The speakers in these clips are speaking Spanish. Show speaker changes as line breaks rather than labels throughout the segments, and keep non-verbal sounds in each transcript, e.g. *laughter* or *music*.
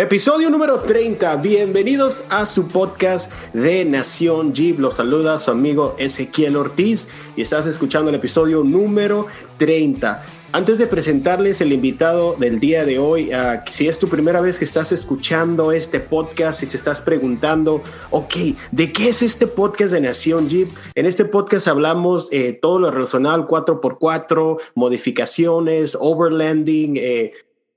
Episodio número 30. Bienvenidos a su podcast de Nación Jeep. Los saluda su amigo Ezequiel Ortiz y estás escuchando el episodio número 30. Antes de presentarles el invitado del día de hoy, uh, si es tu primera vez que estás escuchando este podcast y te estás preguntando, ok, ¿de qué es este podcast de Nación Jeep? En este podcast hablamos eh, todo lo relacionado al 4x4, modificaciones, overlanding, eh,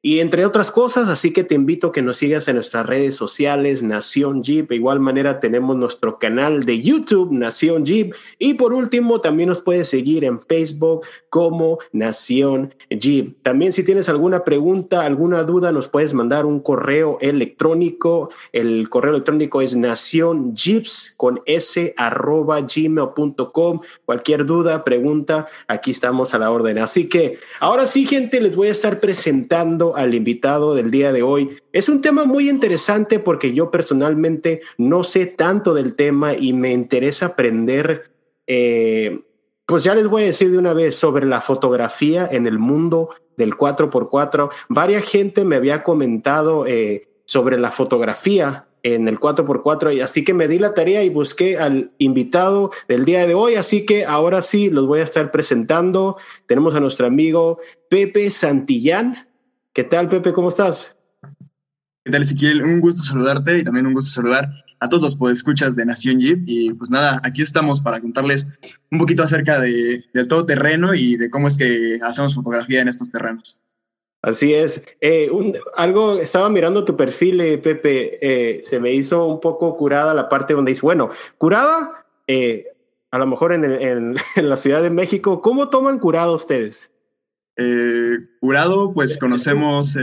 y entre otras cosas, así que te invito a que nos sigas en nuestras redes sociales, Nación Jeep. De igual manera, tenemos nuestro canal de YouTube, Nación Jeep. Y por último, también nos puedes seguir en Facebook como Nación Jeep. También si tienes alguna pregunta, alguna duda, nos puedes mandar un correo electrónico. El correo electrónico es Nación Jeeps con s arroba gmail.com. Cualquier duda, pregunta, aquí estamos a la orden. Así que ahora sí, gente, les voy a estar presentando al invitado del día de hoy. Es un tema muy interesante porque yo personalmente no sé tanto del tema y me interesa aprender, eh, pues ya les voy a decir de una vez sobre la fotografía en el mundo del 4x4. Varia gente me había comentado eh, sobre la fotografía en el 4x4 y así que me di la tarea y busqué al invitado del día de hoy, así que ahora sí los voy a estar presentando. Tenemos a nuestro amigo Pepe Santillán. ¿Qué tal, Pepe? ¿Cómo estás?
¿Qué tal, Ezequiel? Un gusto saludarte y también un gusto saludar a todos los podescuchas de Nación Jeep. Y pues nada, aquí estamos para contarles un poquito acerca de, del todo terreno y de cómo es que hacemos fotografía en estos terrenos.
Así es. Eh, algo, estaba mirando tu perfil, eh, Pepe, eh, se me hizo un poco curada la parte donde dice, bueno, curada, a lo mejor en, en, *laughs* en la Ciudad de México, ¿cómo toman curado ustedes?
Eh, curado, pues conocemos eh,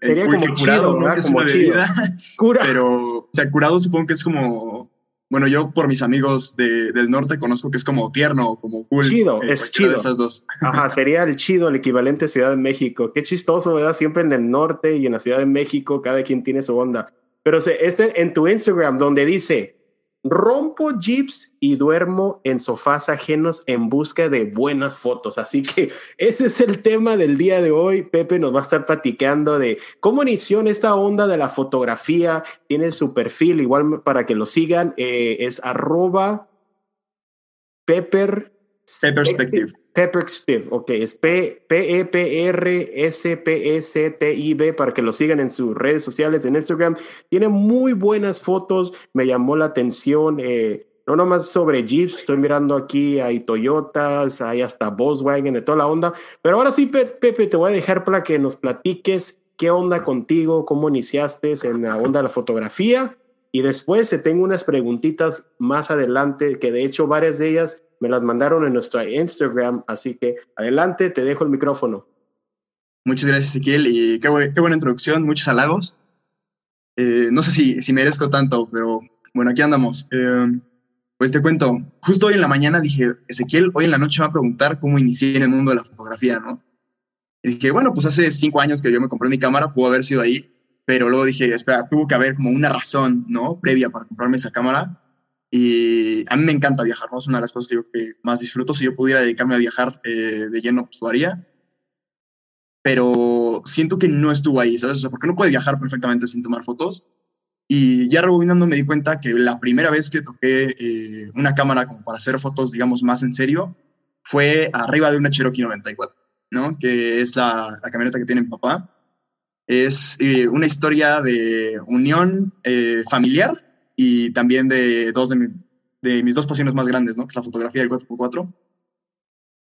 el pulque curado, ¿no? Que es una bebida. *laughs* Pero, o sea, curado supongo que es como. Bueno, yo por mis amigos de, del norte conozco que es como tierno, como cool.
Chido,
eh,
es chido.
esas dos. *laughs*
Ajá, sería el chido, el equivalente a Ciudad de México. Qué chistoso, ¿verdad? Siempre en el norte y en la Ciudad de México, cada quien tiene su onda. Pero este en tu Instagram, donde dice Rompo jeeps y duermo en sofás ajenos en busca de buenas fotos. Así que *laughs* ese es el tema del día de hoy. Pepe nos va a estar platicando de cómo inició en esta onda de la fotografía. Tiene su perfil, igual para que lo sigan, eh, es arroba pepper.
Perspective.
Steve, ok, es P-E-P-R-S-P-S-T-I-B para que lo sigan en sus redes sociales, en Instagram. Tiene muy buenas fotos, me llamó la atención. Eh, no nomás sobre Jeeps, estoy mirando aquí, hay Toyotas, hay hasta Volkswagen, de toda la onda. Pero ahora sí, Pepe, te voy a dejar para que nos platiques qué onda contigo, cómo iniciaste en la onda de la fotografía. Y después te tengo unas preguntitas más adelante, que de hecho varias de ellas me las mandaron en nuestro Instagram, así que adelante, te dejo el micrófono.
Muchas gracias, Ezequiel, y qué, buena introducción, muchos halagos. Eh, no sé si, si merezco tanto, pero bueno, aquí andamos. Eh, pues te cuento, justo hoy en la mañana dije, Ezequiel, hoy en la noche va a preguntar cómo inicié en el mundo de la fotografía, ¿no? Y dije, bueno, pues hace cinco años que yo me compré mi cámara, pudo haber sido ahí, pero luego dije, espera, tuvo que haber como una razón, ¿no? Previa para comprarme esa cámara. Y a mí me encanta viajar, ¿no? Es una de las cosas que yo que más disfruto. Si yo pudiera dedicarme a viajar eh, de lleno, pues lo haría. Pero siento que no estuvo ahí, ¿sabes? O sea, porque no puede viajar perfectamente sin tomar fotos. Y ya rebobinando me di cuenta que la primera vez que toqué eh, una cámara como para hacer fotos, digamos, más en serio, fue arriba de una Cherokee 94, ¿no? Que es la, la camioneta que tiene mi papá. Es eh, una historia de unión familiar y también de dos de, de, mis dos pasiones más grandes, ¿no? que es la fotografía y el 4x4.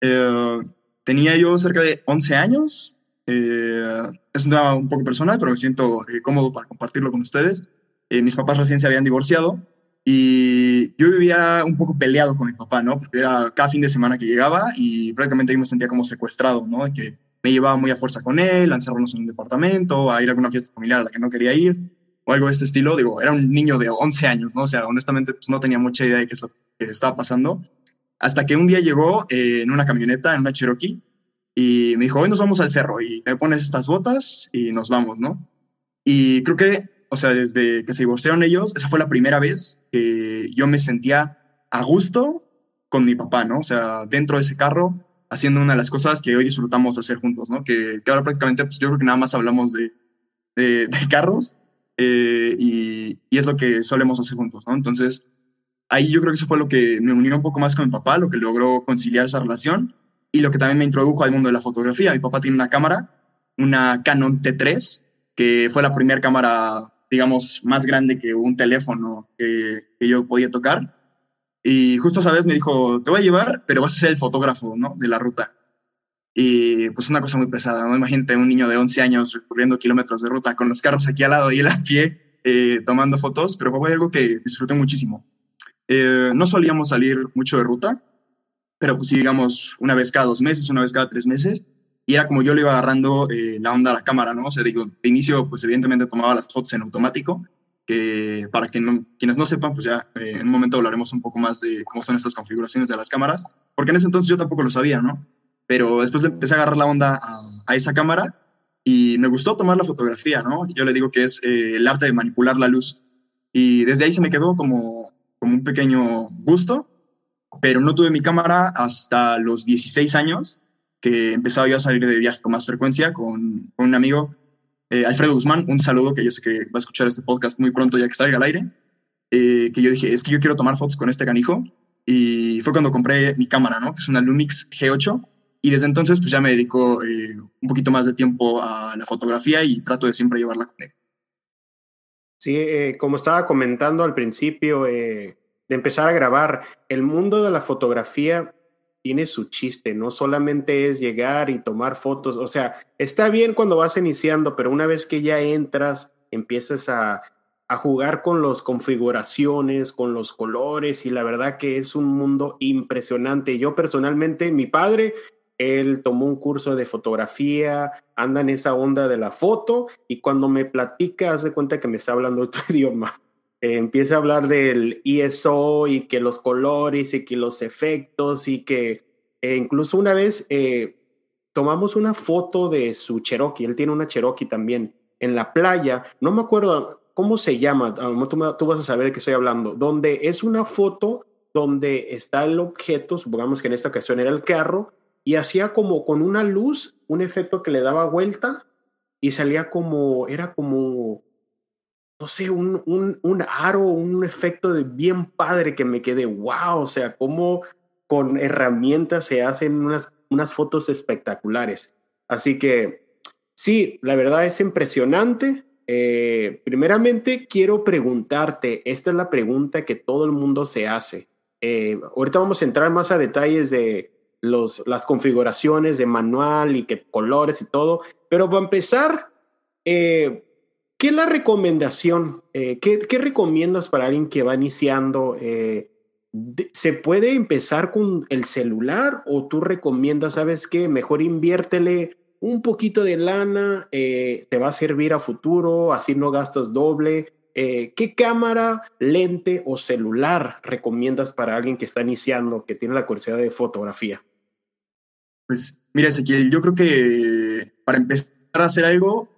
Eh, tenía yo cerca de 11 años. Eh, es un tema un poco personal, pero me siento eh, cómodo para compartirlo con ustedes. Eh, mis papás recién se habían divorciado y yo vivía un poco peleado con mi papá, ¿no? Porque era cada fin de semana que llegaba y prácticamente yo me sentía como secuestrado, ¿no? De que me llevaba muy a fuerza con él, a encerrarnos en un departamento, a ir a alguna fiesta familiar a la que no quería ir o algo de este estilo. Digo, era un niño de 11 años, ¿no? O sea, honestamente, pues no tenía mucha idea de qué es lo que estaba pasando. Hasta que un día llegó eh, en una camioneta, en una Cherokee, y me dijo, hoy nos vamos al cerro y te pones estas botas y nos vamos, ¿no? Y creo que, o sea, desde que se divorciaron ellos, esa fue la primera vez que yo me sentía a gusto con mi papá, ¿no? O sea, dentro de ese carro, haciendo una de las cosas que hoy disfrutamos hacer juntos, ¿no? Que, que ahora prácticamente, pues yo creo que nada más hablamos de, de, de carros eh, y, y, es lo que solemos hacer juntos, ¿no? Entonces, ahí yo creo que eso fue lo que me unió un poco más con mi papá, lo que logró conciliar esa relación y lo que también me introdujo al mundo de la fotografía. Mi papá tiene una cámara, una Canon T3, que fue la primera cámara, digamos, más grande que un teléfono que, que yo podía tocar. Y justo esa vez me dijo, te voy a llevar, pero vas a ser el fotógrafo, ¿no? De la ruta. Y pues una cosa muy pesada, ¿no? Imagínate un niño de 11 años recorriendo kilómetros de ruta con los carros aquí al lado y él a pie eh, tomando fotos, pero fue algo que disfruté muchísimo. Eh, no solíamos salir mucho de ruta, pero pues digamos, una vez cada dos meses, una vez cada tres meses, y era como yo le iba agarrando eh, la onda a la cámara, ¿no? O sea, digo, de inicio, pues evidentemente tomaba las fotos en automático, que para no, quienes no sepan, pues ya en un momento hablaremos un poco más de cómo son estas configuraciones de las cámaras, porque en ese entonces yo tampoco lo sabía, ¿no? Pero después empecé a agarrar la onda a, esa cámara y me gustó tomar la fotografía, ¿no? Yo le digo que es el arte de manipular la luz. Y desde ahí se me quedó como como un pequeño gusto, pero no tuve mi cámara hasta los 16 años, que empezaba yo a salir de viaje con más frecuencia con, un amigo, eh, Alfredo Guzmán, un saludo que yo sé que va a escuchar este podcast muy pronto ya que salga al aire, eh, que yo dije, es que yo quiero tomar fotos con este canijo, y fue cuando compré mi cámara, ¿no? Que es una Lumix G8, y desde entonces pues ya me dedico eh, un poquito más de tiempo a la fotografía y trato de siempre llevarla con él.
Sí, eh, como estaba comentando al principio eh, de empezar a grabar, el mundo de la fotografía tiene su chiste, no solamente es llegar y tomar fotos, o sea, está bien cuando vas iniciando, pero una vez que ya entras, empiezas a, a jugar con las configuraciones, con los colores y la verdad que es un mundo impresionante. Yo personalmente, mi padre él tomó un curso de fotografía, anda en esa onda de la foto y cuando me platica, hace cuenta que me está hablando *laughs* otro idioma. Eh, empieza a hablar del ISO y que los colores y que los efectos y que eh, incluso una vez eh, tomamos una foto de su Cherokee, él tiene una Cherokee también, en la playa, no me acuerdo cómo se llama, tú, tú vas a saber de qué estoy hablando, donde es una foto donde está el objeto, supongamos que en esta ocasión era el carro, y hacía como con una luz un efecto que le daba vuelta y salía como, era como, no sé, un, un, un aro, un efecto de bien padre que me quedé, wow, o sea, cómo con herramientas se hacen unas, unas fotos espectaculares. Así que sí, la verdad es impresionante. Eh, primeramente, quiero preguntarte, esta es la pregunta que todo el mundo se hace. Eh, ahorita vamos a entrar más a detalles de, los, las configuraciones de manual y que colores y todo. Pero para empezar, eh, ¿qué es la recomendación? Eh, ¿qué, ¿qué, recomiendas para alguien que va iniciando? Eh, ¿Se puede empezar con el celular o tú recomiendas, sabes qué, mejor inviértele un poquito de lana, te va a servir a futuro, así no gastas doble? ¿Qué cámara, lente o celular recomiendas para alguien que está iniciando, que tiene la curiosidad de fotografía?
Pues mira, Ezequiel, yo creo que para empezar a hacer algo,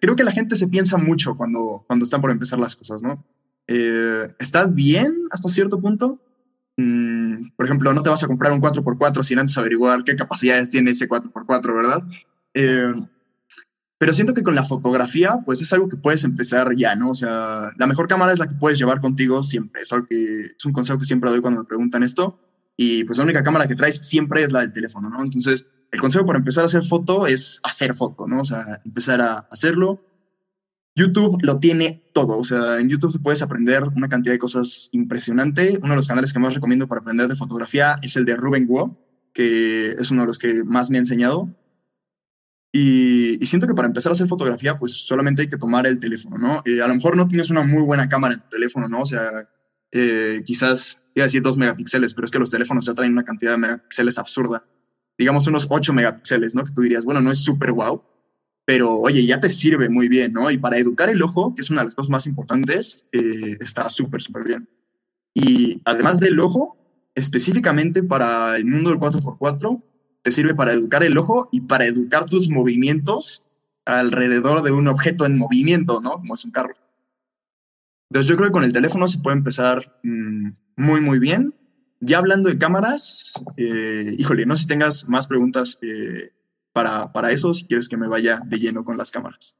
creo que la gente se piensa mucho cuando, cuando están por empezar las cosas, ¿no? Eh, ¿Estás bien hasta cierto punto? Mm, por ejemplo, no te vas a comprar un 4x4 sin antes averiguar qué capacidades tiene ese 4x4, ¿verdad? Eh, pero siento que con la fotografía, pues es algo que puedes empezar ya, ¿no? O sea, la mejor cámara es la que puedes llevar contigo siempre. Es, que, es un consejo que siempre doy cuando me preguntan esto y pues la única cámara que traes siempre es la del teléfono, ¿no? Entonces, el consejo para empezar a hacer foto es hacer foto, ¿no? O sea, empezar a hacerlo. YouTube lo tiene todo, o sea, en YouTube puedes aprender una cantidad de cosas impresionante. Uno de los canales que más recomiendo para aprender de fotografía es el de Ruben Guo, que es uno de los que más me ha enseñado. Y, siento que para empezar a hacer fotografía, pues solamente hay que tomar el teléfono, ¿no? Eh, a lo mejor no tienes una muy buena cámara en tu teléfono, ¿no? O sea, eh, quizás iba decir 2 megapíxeles, pero es que los teléfonos ya traen una cantidad de megapíxeles absurda. Digamos unos 8 megapíxeles, ¿no? Que tú dirías, bueno, no es súper guau, pero oye, ya te sirve muy bien, ¿no? Y para educar el ojo, que es una de las cosas más importantes, eh, está súper, súper bien. Y además del ojo, específicamente para el mundo del 4x4, te sirve para educar el ojo y para educar tus movimientos alrededor de un objeto en movimiento, ¿no? Como es un carro. Entonces yo creo que con el teléfono se puede empezar mm, muy, muy bien. Ya hablando de cámaras, eh, híjole, no sé si tengas más preguntas eh, para, para eso, si quieres que me vaya de lleno con las cámaras.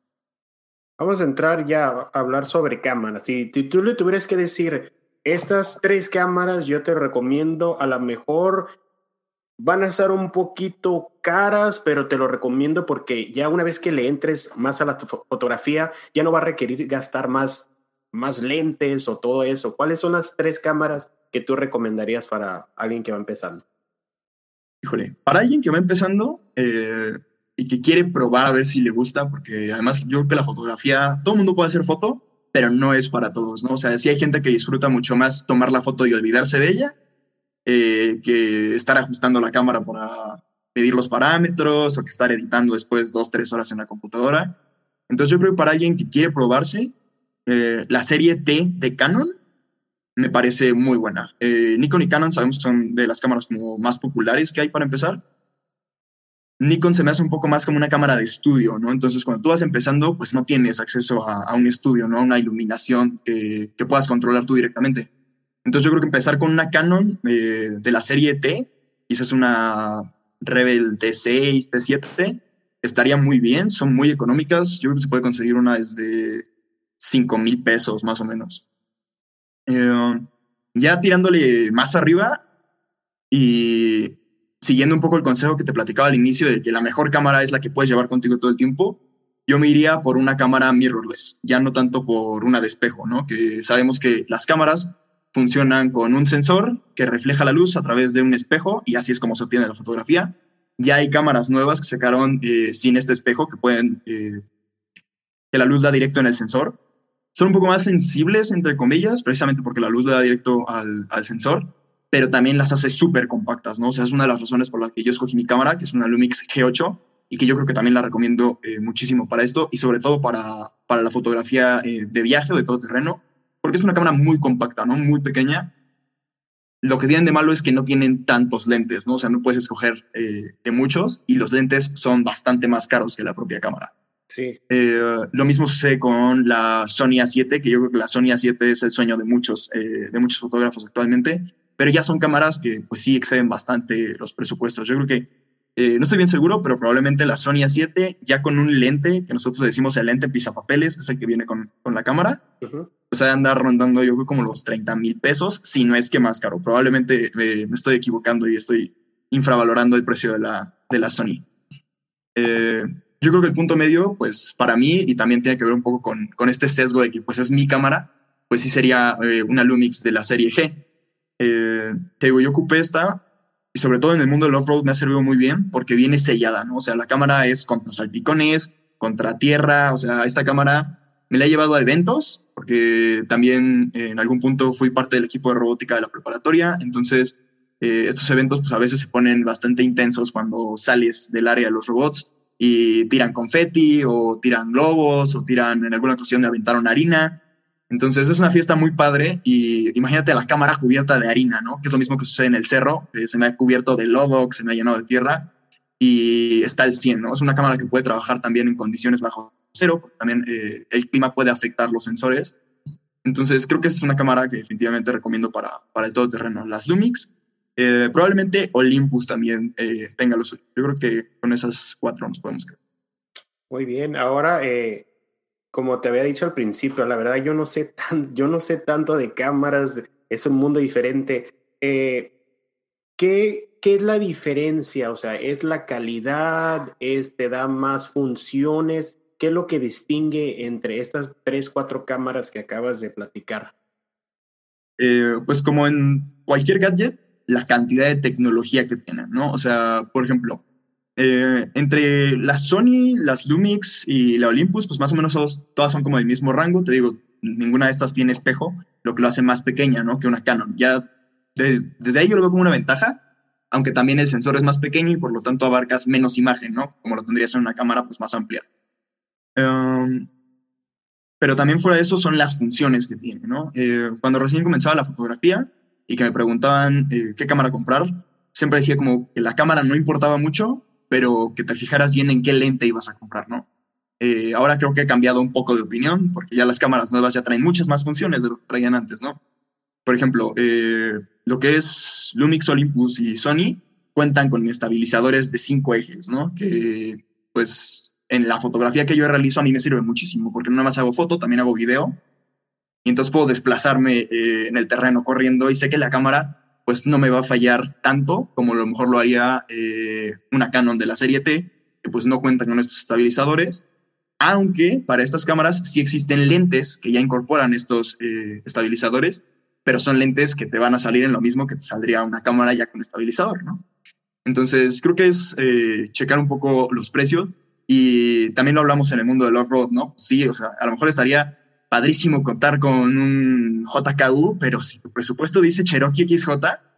Vamos a entrar ya a hablar sobre cámaras. Si tú le tuvieras que decir, estas tres cámaras yo te recomiendo, a lo mejor van a estar un poquito caras, pero te lo recomiendo porque ya una vez que le entres más a la fotografía, ya no va a requerir gastar más, más lentes o todo eso. ¿Cuáles son las tres cámaras que tú recomendarías para alguien que va empezando?
Híjole, para alguien que va empezando, eh, y que quiere probar a ver si le gusta, porque además yo creo que la fotografía, todo el mundo puede hacer foto, pero no es para todos, ¿no? O sea, sí hay gente que disfruta mucho más tomar la foto y olvidarse de ella, eh, que estar ajustando la cámara para medir los parámetros o que estar editando después dos, tres horas en la computadora. Entonces yo creo que para alguien que quiere probarse, eh, la serie T de Canon me parece muy buena. Eh, Nikon y Canon sabemos que son de las cámaras más populares que hay para empezar. Nikon se me hace un poco más como una cámara de estudio, ¿no? Entonces, cuando tú vas empezando, pues no tienes acceso a, un estudio, ¿no? Una iluminación que, puedas controlar tú directamente. Entonces, yo creo que empezar con una Canon eh, de la serie T, quizás una Rebel T6, T7, estaría muy bien, son muy económicas. Yo creo que se puede conseguir una desde 5 mil pesos, más o menos. Eh, ya tirándole más arriba y siguiendo un poco el consejo que te platicaba al inicio de que la mejor cámara es la que puedes llevar contigo todo el tiempo, yo me iría por una cámara mirrorless, ya no tanto por una de espejo, ¿no? Que sabemos que las cámaras funcionan con un sensor que refleja la luz a través de un espejo y así es como se obtiene la fotografía. Ya hay cámaras nuevas que sacaron eh, sin este espejo que pueden, eh, que la luz da directo en el sensor. Son un poco más sensibles, entre comillas, precisamente porque la luz da directo al, sensor pero también las hace súper compactas, ¿no? O sea, es una de las razones por las que yo escogí mi cámara, que es una Lumix G8, y que yo creo que también la recomiendo eh, muchísimo para esto, y sobre todo para, para la fotografía eh, de viaje o de todo terreno, porque es una cámara muy compacta, ¿no? Muy pequeña. Lo que tienen de malo es que no tienen tantos lentes, ¿no? O sea, no puedes escoger eh, de muchos, y los lentes son bastante más caros que la propia cámara.
Sí.
lo mismo sucede con la Sony A7, que yo creo que la Sony A7 es el sueño de muchos, de muchos fotógrafos actualmente, pero ya son cámaras que pues sí exceden bastante los presupuestos. Yo creo que, eh, no estoy bien seguro, pero probablemente la Sony A7 ya con un lente, que nosotros decimos el lente pisapapeles, es el que viene con, con la cámara, o sea, andar rondando yo creo como los 30 mil pesos, si no es que más caro. Probablemente me, estoy equivocando y estoy infravalorando el precio de la, de la Sony. Eh, yo creo que el punto medio, pues para mí, y también tiene que ver un poco con, con este sesgo de que pues es mi cámara, pues sí sería eh, una Lumix de la serie G. Eh, te digo, yo ocupé esta y sobre todo en el mundo del off-road me ha servido muy bien porque viene sellada, ¿no? O sea, la cámara es contra salpicones, contra tierra, o sea, esta cámara me la he llevado a eventos porque también eh, en algún punto fui parte del equipo de robótica de la preparatoria, entonces eh, estos eventos pues a veces se ponen bastante intensos cuando sales del área de los robots y tiran confeti o tiran globos o tiran en alguna ocasión aventaron harina entonces es una fiesta muy padre y imagínate la cámara cubierta de harina, ¿no? Que es lo mismo que sucede en el cerro, que se me ha cubierto de lodo, que se me ha llenado de tierra y está al 100, ¿no? Es una cámara que puede trabajar también en condiciones bajo cero, también eh, el clima puede afectar los sensores. Entonces creo que es una cámara que definitivamente recomiendo para, para el todoterreno. Las Lumix, eh, probablemente Olympus también eh, tenga los suyo. Yo creo que con esas cuatro nos podemos quedar.
Muy bien, ahora como te había dicho al principio, la verdad yo no sé, tan, yo no sé tanto de cámaras, es un mundo diferente. Eh, ¿qué, ¿Qué es la diferencia? O sea, ¿es la calidad? ¿Es, ¿Te da más funciones? ¿Qué es lo que distingue entre estas tres, cuatro cámaras que acabas de platicar?
Eh, pues como en cualquier gadget, la cantidad de tecnología que tienen, ¿no? O sea, por ejemplo, eh, entre las Sony, las Lumix y la Olympus, pues más o menos todas son como del mismo rango. Te digo, ninguna de estas tiene espejo, lo que lo hace más pequeña, ¿no? Que una Canon. Ya desde ahí yo lo veo como una ventaja, aunque también el sensor es más pequeño y por lo tanto abarcas menos imagen, ¿no? Como lo tendrías en una cámara pues más amplia. Um, pero también fuera de eso son las funciones que tiene, ¿no? Eh, cuando recién comenzaba la fotografía y que me preguntaban eh, qué cámara comprar, siempre decía como que la cámara no importaba mucho, pero que te fijaras bien en qué lente ibas a comprar, ¿no? Eh, ahora creo que he cambiado un poco de opinión, porque ya las cámaras nuevas ya traen muchas más funciones de lo que traían antes, ¿no? Por ejemplo, eh, lo que es Lumix, Olympus y Sony cuentan con estabilizadores de cinco ejes, ¿no? Que pues en la fotografía que yo realizo a mí me sirve muchísimo, porque no nada más hago foto, también hago video, y entonces puedo desplazarme eh, en el terreno corriendo y sé que la cámara pues no me va a fallar tanto como a lo mejor lo haría eh, una Canon de la serie T, que pues no cuenta con estos estabilizadores, aunque para estas cámaras sí existen lentes que ya incorporan estos eh, estabilizadores, pero son lentes que te van a salir en lo mismo que te saldría una cámara ya con estabilizador, ¿no? Entonces, creo que es checar un poco los precios y también lo hablamos en el mundo del off-road, ¿no? Sí, o sea, a lo mejor estaría padrísimo contar con un JKU, pero si tu presupuesto dice Cherokee XJ,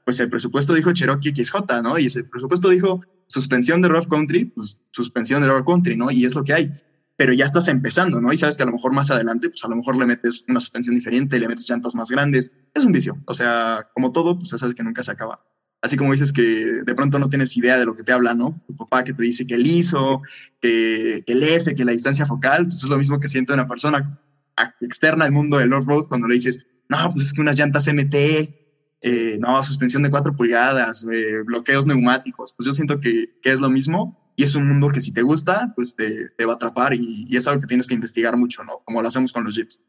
pues el presupuesto dijo Cherokee XJ, ¿no? Y ese presupuesto dijo suspensión de rough country, pues suspensión de rough country, ¿no? Y es lo que hay. Pero ya estás empezando, ¿no? Y sabes que a lo mejor más adelante, pues a lo mejor le metes una suspensión diferente, le metes llantas más grandes. Es un vicio. O sea, como todo, pues sabes que nunca se acaba así como dices que de pronto no tienes idea de lo que te habla, ¿no? Tu papá que te dice que el ISO, que, el F, que la distancia focal, pues es lo mismo que siente una persona externa al mundo del off-road cuando le dices, no, pues es que unas llantas MT, eh, no, suspensión de cuatro pulgadas, eh, bloqueos neumáticos, pues yo siento que, que, es lo mismo y es un mundo que si te gusta, pues te, te va a atrapar y, y, es algo que tienes que investigar mucho, ¿no? Como lo hacemos con los jeeps.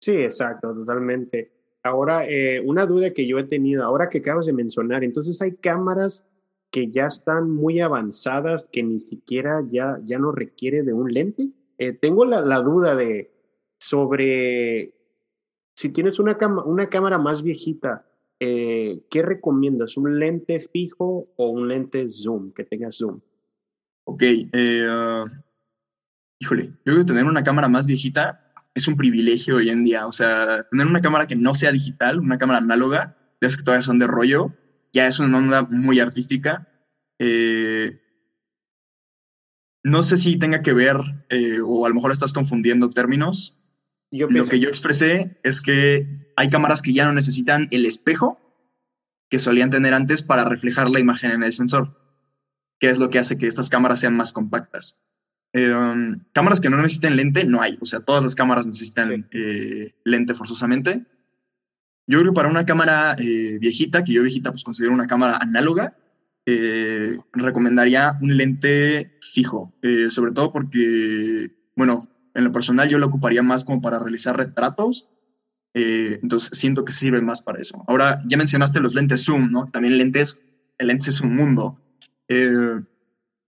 Sí, exacto, totalmente. Ahora, eh, una duda que yo he tenido, ahora que acabas de mencionar, entonces hay cámaras que ya están muy avanzadas que ni siquiera ya, ya no requiere de un lente. Eh, tengo la, la, duda de sobre si tienes una, una cámara más viejita, eh, ¿qué recomiendas? ¿Un lente fijo o un lente zoom, que tenga zoom?
Ok, uh, híjole, yo creo que tener una cámara más viejita es un privilegio hoy en día. O sea, tener una cámara que no sea digital, una cámara análoga, de que todavía son de rollo, ya es una onda muy artística. Eh, no sé si tenga que ver, eh, o a lo mejor estás confundiendo términos. Yo lo que yo expresé es que hay cámaras que ya no necesitan el espejo que solían tener antes para reflejar la imagen en el sensor, que es lo que hace que estas cámaras sean más compactas. Em, cámaras que no necesiten lente, no hay. O sea, todas las cámaras necesitan eh, lente forzosamente. Yo creo que para una cámara eh, viejita, que yo viejita pues considero una cámara análoga, eh, recomendaría un lente fijo, sobre todo porque, bueno, en lo personal yo lo ocuparía más como para realizar retratos, entonces siento que sirve más para eso. Ahora, ya mencionaste los lentes zoom, ¿no? También lentes, el lente es un mundo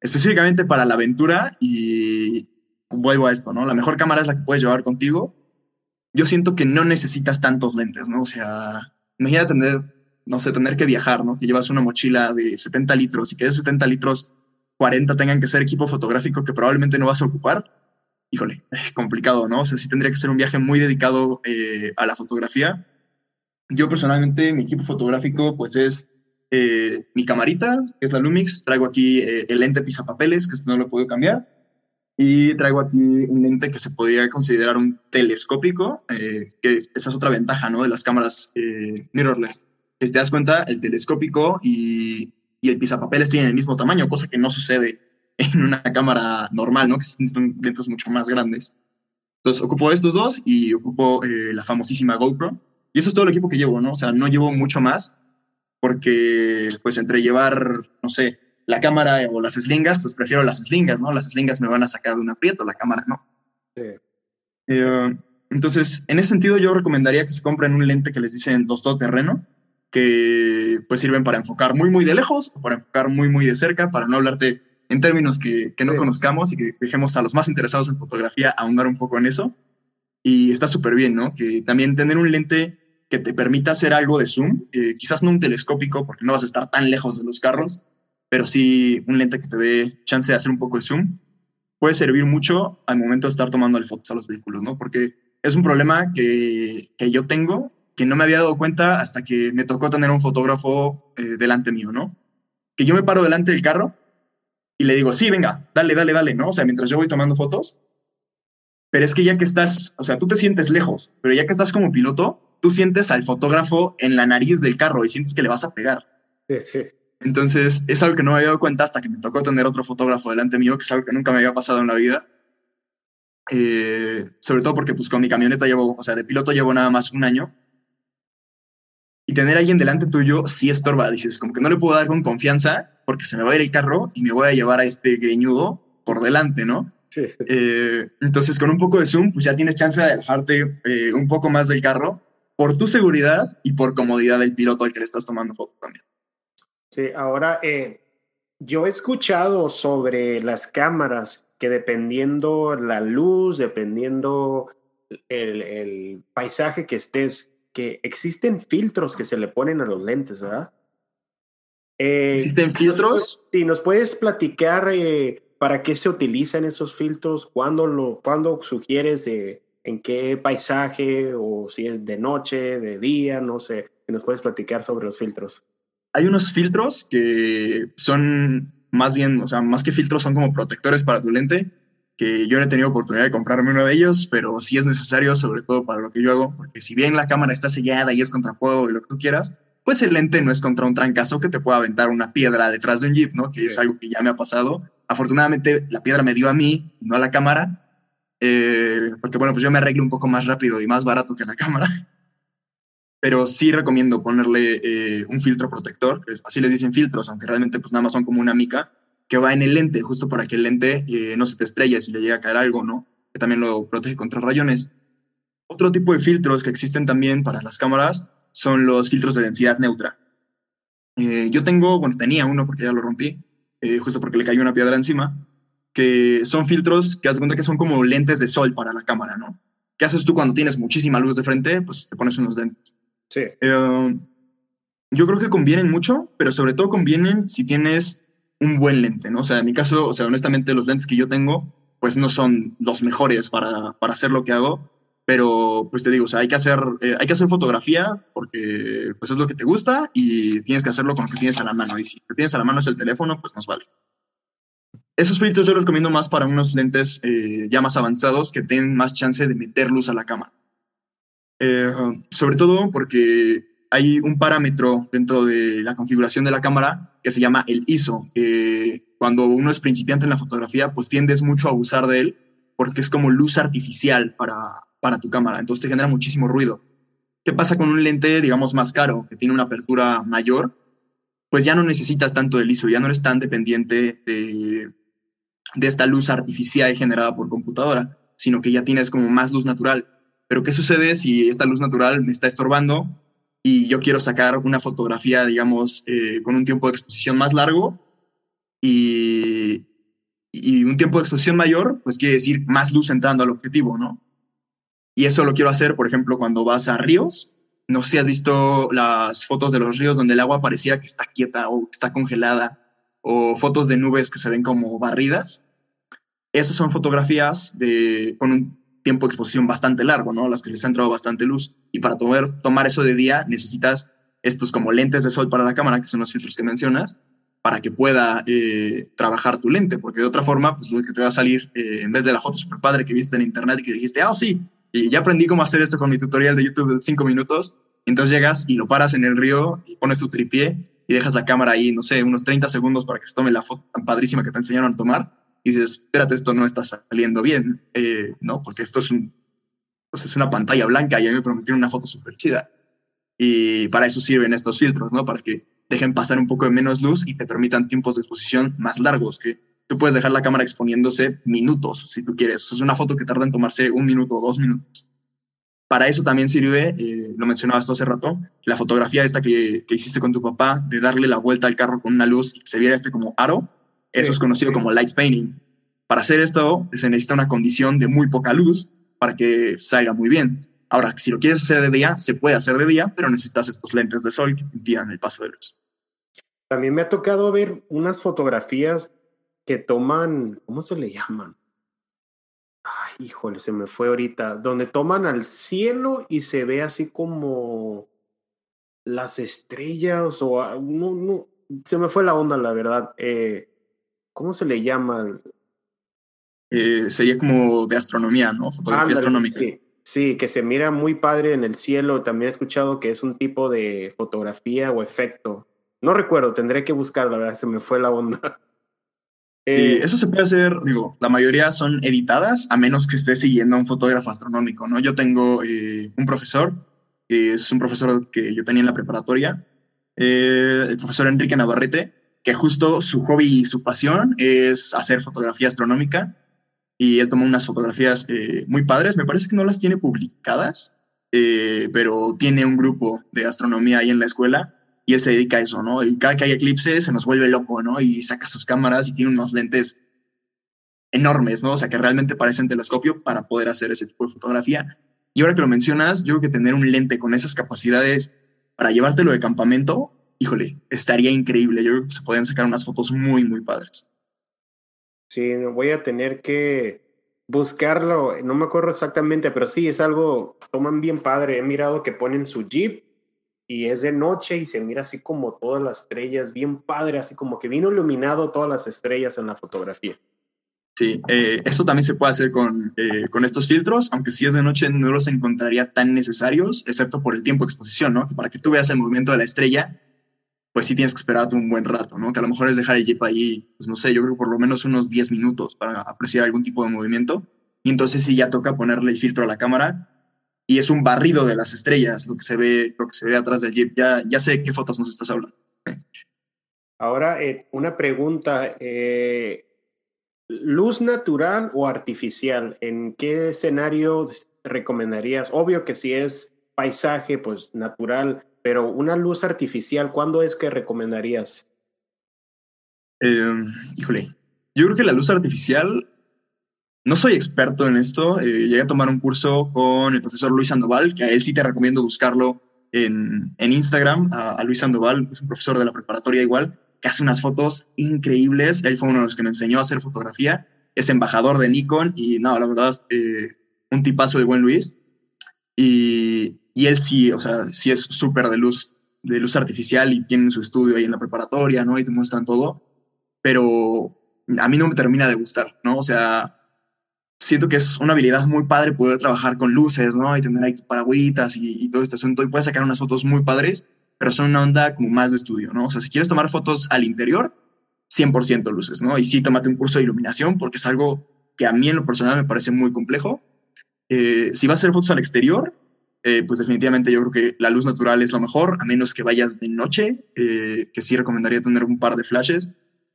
específicamente para la aventura y vuelvo a esto, ¿no? La mejor cámara es la que puedes llevar contigo. Yo siento que no necesitas tantos lentes, ¿no? O sea, imagínate tener, no sé, tener que viajar, ¿no? Que llevas una mochila de 70 litros y que de esos 70 litros 40 tengan que ser equipo fotográfico que probablemente no vas a ocupar. Híjole, *laughs* complicado, ¿no? O sea, sí tendría que ser un viaje muy dedicado eh, a la fotografía. Yo personalmente, mi equipo fotográfico, pues es eh, mi camarita, que es la Lumix, traigo aquí eh, el lente pisapapeles, que no lo puedo cambiar, y traigo aquí un lente que se podría considerar un telescópico, eh, que esa es otra ventaja ¿no? de las cámaras mirrorless. Si te das cuenta, el telescópico y, y el pisapapeles tienen el mismo tamaño, cosa que no sucede en una cámara normal, ¿no? que son lentes mucho más grandes. Entonces, ocupo estos dos y ocupo la famosísima GoPro. Y eso es todo el equipo que llevo, ¿no? O sea, no llevo mucho más porque pues entre llevar, no sé, la cámara o las slingas, pues prefiero las slingas, ¿no? Las slingas me van a sacar de un aprieto, la cámara no. Sí. Eh, entonces, en ese sentido yo recomendaría que se compren un lente que les dicen dos terreno, que pues sirven para enfocar muy, muy de lejos o para enfocar muy, muy de cerca, para no hablarte en términos que, que no conozcamos y que dejemos a los más interesados en fotografía ahondar un poco en eso. Y está súper bien, ¿no? Que también tener un lente que te permita hacer algo de zoom, eh, quizás no un telescópico porque no vas a estar tan lejos de los carros, pero sí un lente que te dé chance de hacer un poco de zoom, puede servir mucho al momento de estar tomando fotos a los vehículos, ¿no? Porque es un problema que, que, yo tengo que no me había dado cuenta hasta que me tocó tener un fotógrafo eh, delante mío, ¿no? Que yo me paro delante del carro y le digo, sí, venga, dale, dale, dale, ¿no? O sea, mientras yo voy tomando fotos, pero es que ya que estás, o sea, tú te sientes lejos, pero ya que estás como piloto, tú sientes al fotógrafo en la nariz del carro y sientes que le vas a pegar.
Sí, sí.
Entonces, es algo que no me había dado cuenta hasta que me tocó tener otro fotógrafo delante mío, que es algo que nunca me había pasado en la vida. Eh, sobre todo porque pues con mi camioneta llevo, o sea, de piloto llevo nada más un año. Y tener a alguien delante tuyo sí estorba, dices, como que no le puedo dar con confianza porque se me va a ir el carro y me voy a llevar a este greñudo por delante, ¿no? Sí. Eh, entonces, con un poco de zoom, pues ya tienes chance de alejarte eh, un poco más del carro por tu seguridad y por comodidad del piloto al que le estás tomando foto también.
Sí, ahora eh, yo he escuchado sobre las cámaras que dependiendo la luz, dependiendo el, el paisaje que estés, que existen filtros que se le ponen a los lentes, ¿verdad?
Eh, ¿Existen filtros?
Sí, nos puedes platicar eh, para qué se utilizan esos filtros, cuándo, lo, cuándo sugieres de en qué paisaje o si es de noche, de día, no sé, si nos puedes platicar sobre los filtros.
Hay unos filtros que son más bien, o sea, más que filtros son como protectores para tu lente, que yo no he tenido oportunidad de comprarme uno de ellos, pero sí es necesario, sobre todo para lo que yo hago, porque si bien la cámara está sellada y es contra fuego y lo que tú quieras, pues el lente no es contra un trancazo que te pueda aventar una piedra detrás de un jeep, ¿no? Que es algo que ya me ha pasado. Afortunadamente la piedra me dio a mí no a la cámara, eh, porque bueno, pues yo me arreglo un poco más rápido y más barato que la *laughs* cámara. Pero sí recomiendo ponerle eh, un filtro protector, así les dicen filtros, aunque realmente pues nada más son como una mica, que va en el lente, justo para que el lente eh, no se te estrelle si le llega a caer algo, ¿no? Que también lo protege contra rayones. Otro tipo de filtros que existen también para las cámaras son los filtros de densidad neutra. Eh, yo tengo, bueno, tenía uno porque ya lo rompí, eh, justo porque le cayó una piedra encima, que son filtros que haz cuenta que son como lentes de sol para la cámara, ¿no? ¿Qué haces tú cuando tienes muchísima luz de frente? Pues te pones unos lentes.
Sí.
Yo creo que convienen mucho, pero sobre todo convienen si tienes un buen lente, ¿no? O sea, en mi caso, o sea, honestamente los lentes que yo tengo, pues no son los mejores para, para hacer lo que hago, pero pues te digo, o sea, hay que hacer, eh, hay que hacer fotografía porque pues es lo que te gusta y tienes que hacerlo con lo que tienes a la mano. Y si lo que tienes a la mano es el teléfono, pues nos vale. Esos filtros yo los recomiendo más para unos lentes eh, ya más avanzados que tienen más chance de meter luz a la cámara. Eh, sobre todo porque hay un parámetro dentro de la configuración de la cámara que se llama el ISO. cuando uno es principiante en la fotografía, pues tiendes mucho a abusar de él porque es como luz artificial para, para tu cámara, entonces te genera muchísimo ruido. ¿Qué pasa con un lente, digamos, más caro, que tiene una apertura mayor? Pues ya no necesitas tanto del ISO, ya no eres tan dependiente de, de esta luz artificial generada por computadora, sino que ya tienes como más luz natural. Pero ¿qué sucede si esta luz natural me está estorbando y yo quiero sacar una fotografía, digamos, eh, con un tiempo de exposición más largo y, y un tiempo de exposición mayor, pues quiere decir más luz entrando al objetivo, ¿no? Y eso lo quiero hacer, por ejemplo, cuando vas a ríos. No sé si has visto las fotos de los ríos donde el agua parecía que está quieta o está congelada, o fotos de nubes que se ven como barridas. Esas son fotografías de, con un tiempo de exposición bastante largo, ¿no? Las que les ha entrado bastante luz. Y para tomar, tomar eso de día necesitas estos como lentes de sol para la cámara, que son los filtros que mencionas, para que pueda eh, trabajar tu lente, porque de otra forma, pues lo que te va a salir, eh, en vez de la foto super padre que viste en internet y que dijiste, ah, sí, y ya aprendí cómo hacer esto con mi tutorial de YouTube de 5 minutos. Entonces llegas y lo paras en el río y pones tu tripié y dejas la cámara ahí, no sé, unos 30 segundos para que se tome la foto tan padrísima que te enseñaron a tomar. Y dices, espérate, esto no está saliendo bien, eh, ¿no? Porque esto es, un, pues es una pantalla blanca y a mí me prometieron una foto súper chida. Y para eso sirven estos filtros, ¿no? Para que dejen pasar un poco de menos luz y te permitan tiempos de exposición más largos, que tú puedes dejar la cámara exponiéndose minutos, si tú quieres. O sea, es una foto que tarda en tomarse un minuto o dos minutos. Para eso también sirve, eh, lo mencionabas tú hace rato, la fotografía esta que, hiciste con tu papá, de darle la vuelta al carro con una luz y que se viera este como aro, eso es conocido como light painting. Para hacer esto se necesita una condición de muy poca luz para que salga muy bien. Ahora, si lo quieres hacer de día, se puede hacer de día, pero necesitas estos lentes de sol que impidan el paso de luz.
También me ha tocado ver unas fotografías que toman, ¿cómo se le llaman? Ay, híjole, se me fue ahorita, donde toman al cielo y se ve así como las estrellas o no, no, se me fue la onda, la verdad. Eh, ¿Cómo se le llama?
Eh, sería como de astronomía, ¿no? Fotografía astronómica.
Sí, sí, que se mira muy padre en el cielo. También he escuchado que es un tipo de fotografía o efecto. No recuerdo, tendré que buscar, la verdad, se me fue la onda. *laughs*
Eh, eso se puede hacer, digo, la mayoría son editadas, a menos que estés siguiendo a un fotógrafo astronómico, ¿no? Yo tengo eh, un profesor, que es un profesor que yo tenía en la preparatoria, el profesor Enrique Navarrete, que justo su hobby y su pasión es hacer fotografía astronómica. y él tomó unas fotografías eh, muy padres. Me parece que no las tiene publicadas, eh, pero tiene un grupo de astronomía ahí en la escuela y él se dedica a eso, ¿no? Y cada que hay eclipse se nos vuelve loco, ¿no? Y saca sus cámaras y tiene unos lentes enormes, ¿no? O sea, que realmente parecen telescopio para poder hacer ese tipo de fotografía. Y ahora que lo mencionas, yo creo que tener un lente con esas capacidades para llevártelo de campamento, híjole, estaría increíble. Yo creo que se podrían sacar unas fotos muy, muy padres.
Sí, voy a tener que buscarlo, no me acuerdo exactamente, pero sí, es algo, toman bien padre. He mirado que ponen su jeep y es de noche y se mira así como todas las estrellas, bien padre, así como que vino iluminado todas las estrellas en la fotografía.
Sí, eh, eso también se puede hacer con, eh, con, estos filtros, aunque si es de noche no los encontraría tan necesarios, excepto por el tiempo de exposición, ¿no? Para que tú veas el movimiento de la estrella, pues sí tienes que esperarte un buen rato, ¿no? Que a lo mejor es dejar el jeep ahí, pues no sé, yo creo por lo menos unos 10 minutos para apreciar algún tipo de movimiento. Y entonces sí ya toca ponerle el filtro a la cámara y es un barrido de las estrellas lo que se ve, lo que se ve atrás del jeep. Ya, ya sé qué fotos nos estás hablando.
Ahora, eh, una pregunta. Eh, ¿Luz natural o artificial? ¿En qué escenario recomendarías? Obvio que si es paisaje, pues natural, pero una luz artificial, ¿cuándo es que recomendarías?
Em, híjole, yo creo que la luz artificial, no soy experto en esto, eh, llegué a tomar un curso con el profesor Luis Sandoval, que a él sí te recomiendo buscarlo en, en Instagram, a, Luis Sandoval, es un profesor de la preparatoria igual, que hace unas fotos increíbles. Él fue uno de los que me enseñó a hacer fotografía. Es embajador de Nikon y no, la verdad, eh, un tipazo de buen Luis. Y, y él sí, o sea, sí es súper de luz, de luz artificial y tiene su estudio ahí en la preparatoria, ¿no? Y te muestran todo. Pero a mí no me termina de gustar, ¿no? O sea, siento que es una habilidad muy padre poder trabajar con luces, ¿no? Y tener ahí paragüitas y, y todo este asunto. Y puedes sacar unas fotos muy padres pero son una onda como más de estudio, ¿no? O sea, si quieres tomar fotos al interior, 100% luces, ¿no? Y sí, tómate un curso de iluminación porque es algo que a mí en lo personal me parece muy complejo. Eh, si vas a hacer fotos al exterior, eh, pues definitivamente yo creo que la luz natural es lo mejor, a menos que vayas de noche, eh, que sí recomendaría tener un par de flashes,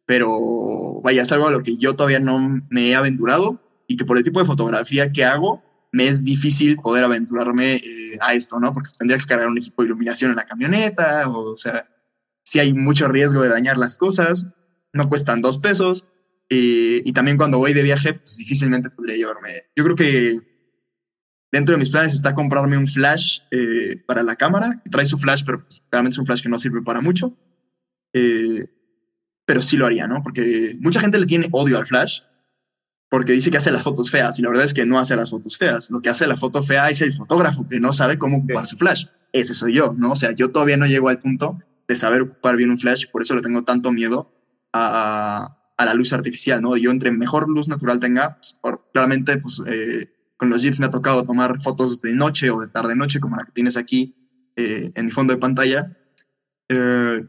pero vaya, es algo a lo que yo todavía no me he aventurado y que por el tipo de fotografía que hago, me es difícil poder aventurarme eh, a esto, ¿no? Porque tendría que cargar un equipo de iluminación en la camioneta, o, sea, si hay mucho riesgo de dañar las cosas, no cuestan dos pesos, eh, y también cuando voy de viaje, pues difícilmente podría llevarme. Yo creo que dentro de mis planes está comprarme un flash eh, para la cámara, trae su flash, pero realmente es un flash que no sirve para mucho, pero sí lo haría, ¿no? Porque mucha gente le tiene odio al flash, porque dice que hace las fotos feas y la verdad es que no hace las fotos feas. Lo que hace la foto fea es el fotógrafo que no sabe cómo ocupar su flash. Ese soy yo, ¿no? O sea, yo todavía no llego al punto de saber ocupar bien un flash, por eso le tengo tanto miedo a, a la luz artificial, ¿no? Yo entre mejor luz natural tenga, pues, claramente, pues eh, con los jeeps me ha tocado tomar fotos de noche o de tarde-noche, como la que tienes aquí eh, en mi fondo de pantalla. Eh,